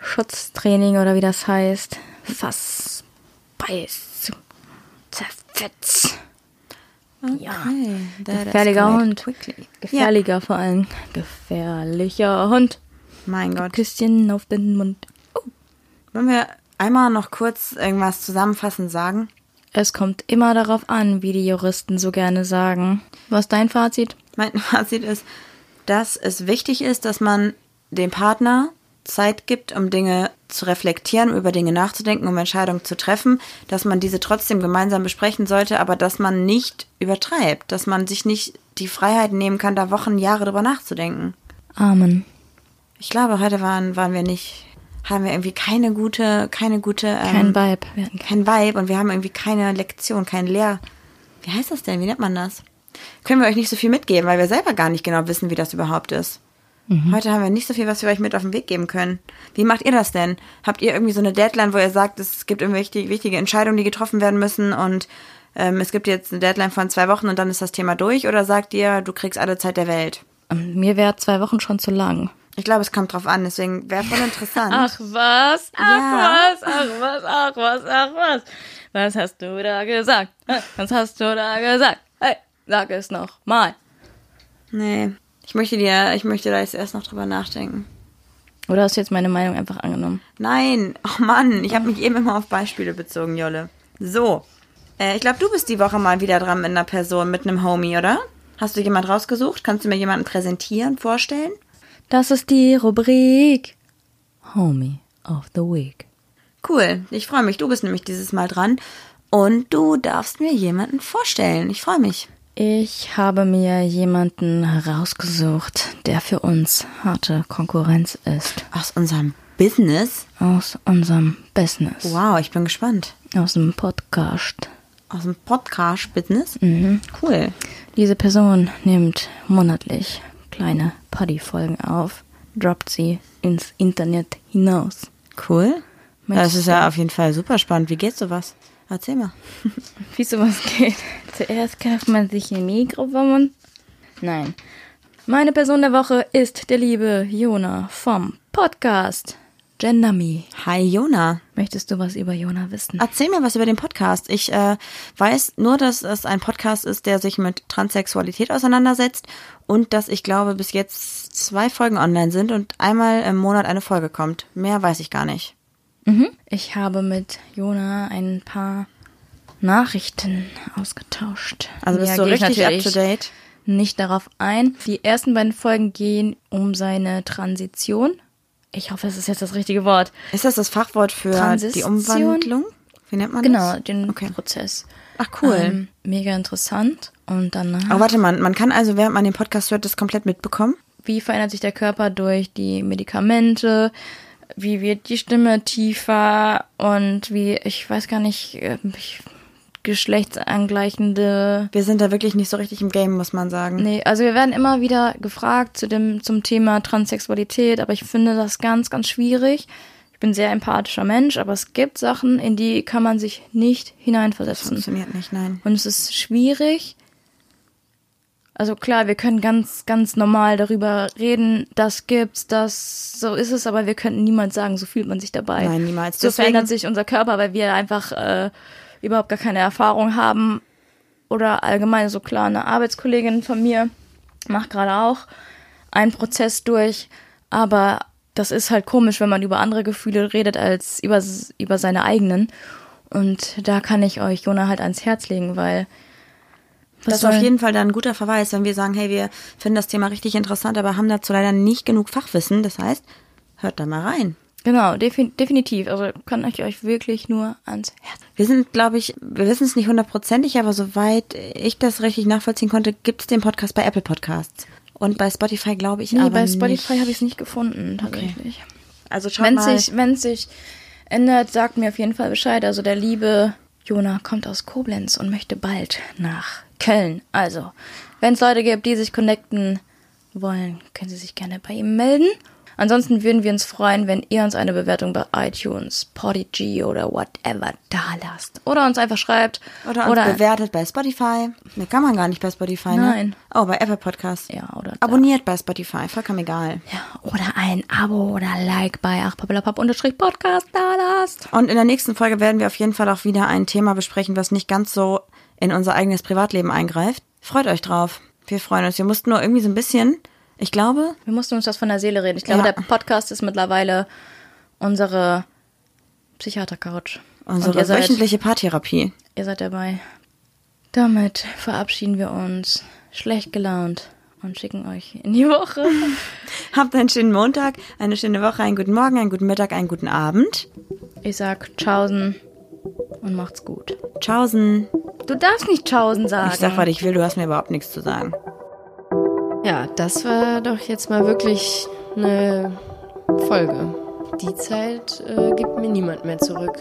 Schutztraining oder wie das heißt. Fass. Beiß. Zerfetz. Ja. that Gefährlicher Hund. quickly. Gefährlicher vor allem. Gefährlicher Hund. Mein Gott. Küsschen auf den Mund. Wollen wir einmal noch kurz irgendwas zusammenfassend sagen? Es kommt immer darauf an, wie die Juristen so gerne sagen. Was ist dein Fazit? Mein Fazit ist, dass es wichtig ist, dass man dem Partner Zeit gibt, um Dinge zu reflektieren, über Dinge nachzudenken, um Entscheidungen zu treffen, dass man diese trotzdem gemeinsam besprechen sollte, aber dass man nicht übertreibt, dass man sich nicht die Freiheit nehmen kann, da Wochen, Jahre drüber nachzudenken. Amen. Ich glaube, heute waren, waren wir nicht, haben wir irgendwie keine gute, keine gute, Kein ähm, Vibe. Wir hatten kein Vibe und wir haben irgendwie keine Lektion, kein Lehr. Wie heißt das denn? Wie nennt man das? Können wir euch nicht so viel mitgeben, weil wir selber gar nicht genau wissen, wie das überhaupt ist. Heute haben wir nicht so viel, was wir euch mit auf den Weg geben können. Wie macht ihr das denn? Habt ihr irgendwie so eine Deadline, wo ihr sagt, es gibt irgendwelche wichtige Entscheidungen, die getroffen werden müssen und ähm, es gibt jetzt eine Deadline von zwei Wochen und dann ist das Thema durch? Oder sagt ihr, du kriegst alle Zeit der Welt? Ähm, Mir wäre zwei Wochen schon zu lang. Ich glaube, es kommt drauf an, deswegen wäre voll interessant. Ach was? Ach Ja. was? Ach was? Ach was? Ach was? Was hast du da gesagt? Was hast du da gesagt? Hey, sag es noch mal. Nee. Ich möchte dir, ich möchte da jetzt erst noch drüber nachdenken. Oder hast du jetzt meine Meinung einfach angenommen? Nein, oh Mann, ich habe mich eben immer auf Beispiele bezogen, Jolle. So, äh, ich glaube, du bist die Woche mal wieder dran mit einer Person, mit einem Homie, oder? Hast du jemand rausgesucht? Kannst du mir jemanden präsentieren, vorstellen? Das ist die Rubrik Homie of the Week. Cool, ich freue mich. Du bist nämlich dieses Mal dran und du darfst mir jemanden vorstellen. Ich freue mich. Ich habe mir jemanden herausgesucht, der für uns harte Konkurrenz ist. Aus unserem Business. Aus unserem Business. Wow, ich bin gespannt. Aus dem Podcast. Aus dem Podcast-Business. Cool. Diese Person nimmt monatlich kleine Paddy-Folgen auf, droppt sie ins Internet hinaus. Cool. Mensch, Das ist ja auf jeden Fall super spannend. Wie geht sowas? Erzähl mal. Wie sowas geht. Zuerst kauft man sich ein Mikrofon. Nein. Meine Person der Woche ist der liebe Jona vom Podcast Gender Me. Hi, Jona. Möchtest du was über Jona wissen? Erzähl mir was über den Podcast. Ich äh, weiß nur, dass es ein Podcast ist, der sich mit Transsexualität auseinandersetzt und dass ich glaube, bis jetzt zwei Folgen online sind und einmal im Monat eine Folge kommt. Mehr weiß ich gar nicht. Mhm. Ich habe mit Jona ein paar Nachrichten ausgetauscht. Also bist Ja, du richtig up to date? Nicht darauf ein. Die ersten beiden Folgen gehen um seine Transition. Ich hoffe, es ist jetzt das richtige Wort. Ist das das Fachwort für die Transition? Umwandlung? Wie nennt man Genau, das? den Okay. Prozess. Ach, cool. Ähm, mega interessant. Und danach, Aber warte mal, man kann also, während man den Podcast hört, das komplett mitbekommen? wie verändert sich der Körper durch die Medikamente? Wie wird die Stimme tiefer? Und wie, ich weiß gar nicht, äh, ich, geschlechtsangleichende Wir sind da wirklich nicht so richtig im Game, muss man sagen. Nee, also wir werden immer wieder gefragt zu dem, zum Thema Transsexualität, aber ich finde das ganz, ganz schwierig. Ich bin ein sehr empathischer Mensch, aber es gibt Sachen, in die kann man sich nicht hineinversetzen. Funktioniert nicht, nein. Und es ist schwierig. Also klar, wir können ganz, ganz normal darüber reden, das gibt's, das, so ist es, aber wir könnten niemals sagen, so fühlt man sich dabei. Nein, niemals. So Deswegen- verändert sich unser Körper, weil wir einfach äh, überhaupt gar keine Erfahrung haben. Oder allgemein so klar, eine Arbeitskollegin von mir macht gerade auch einen Prozess durch, aber das ist halt komisch, wenn man über andere Gefühle redet als über, über seine eigenen. Und da kann ich euch Jona halt ans Herz legen, weil was Das ist auf jeden Fall dann ein guter Verweis, wenn wir sagen, hey, wir finden das Thema richtig interessant, aber haben dazu leider nicht genug Fachwissen. Das heißt, hört da mal rein. Genau, defin definitiv. Also kann ich euch wirklich nur ans Herz. Wir sind, glaube ich, wir wissen es nicht hundertprozentig, aber soweit ich das richtig nachvollziehen konnte, gibt es den Podcast bei Apple Podcasts. Und bei Spotify glaube ich Nee, aber bei Spotify habe ich es nicht gefunden, tatsächlich. Also schaut Wenn mal. sich, wenn sich ändert, sagt mir auf jeden Fall Bescheid. Also der liebe Jona kommt aus Koblenz und möchte bald nach Köln. Also, wenn es Leute gibt, die sich connecten wollen, können sie sich gerne bei ihm melden. Ansonsten würden wir uns freuen, wenn ihr uns eine Bewertung bei iTunes, Podigy oder whatever da lasst. Oder uns einfach schreibt. oder uns bewertet bei Spotify. Ne, kann man gar nicht bei Spotify, ne? Nein. Oh, bei Apple Podcasts. Ja, oder da. Abonniert bei Spotify, vollkommen egal. Ja, oder ein Abo oder Like bei achpappelapapp-podcast da lasst. Und in der nächsten Folge werden wir auf jeden Fall auch wieder ein Thema besprechen, was nicht ganz so in unser eigenes Privatleben eingreift. Freut euch drauf. Wir freuen uns. Wir mussten nur irgendwie so ein bisschen, ich glaube, Wir mussten uns das von der Seele reden. Ich glaube, Ja. der Podcast ist mittlerweile unsere Psychiater-Couch. Unsere seid, wöchentliche Paartherapie. ihr seid dabei. Damit verabschieden wir uns schlecht gelaunt und schicken euch in die Woche. Habt einen schönen Montag, eine schöne Woche, einen guten Morgen, einen guten Mittag, einen guten Abend. Ich sag Tschaußen und macht's gut. Tschaußen. Du darfst nicht Tschaußen sagen. Ich sag, was ich will, du hast mir überhaupt nichts zu sagen. Ja, das war doch jetzt mal wirklich eine Folge. Die Zeit äh, gibt mir niemand mehr zurück.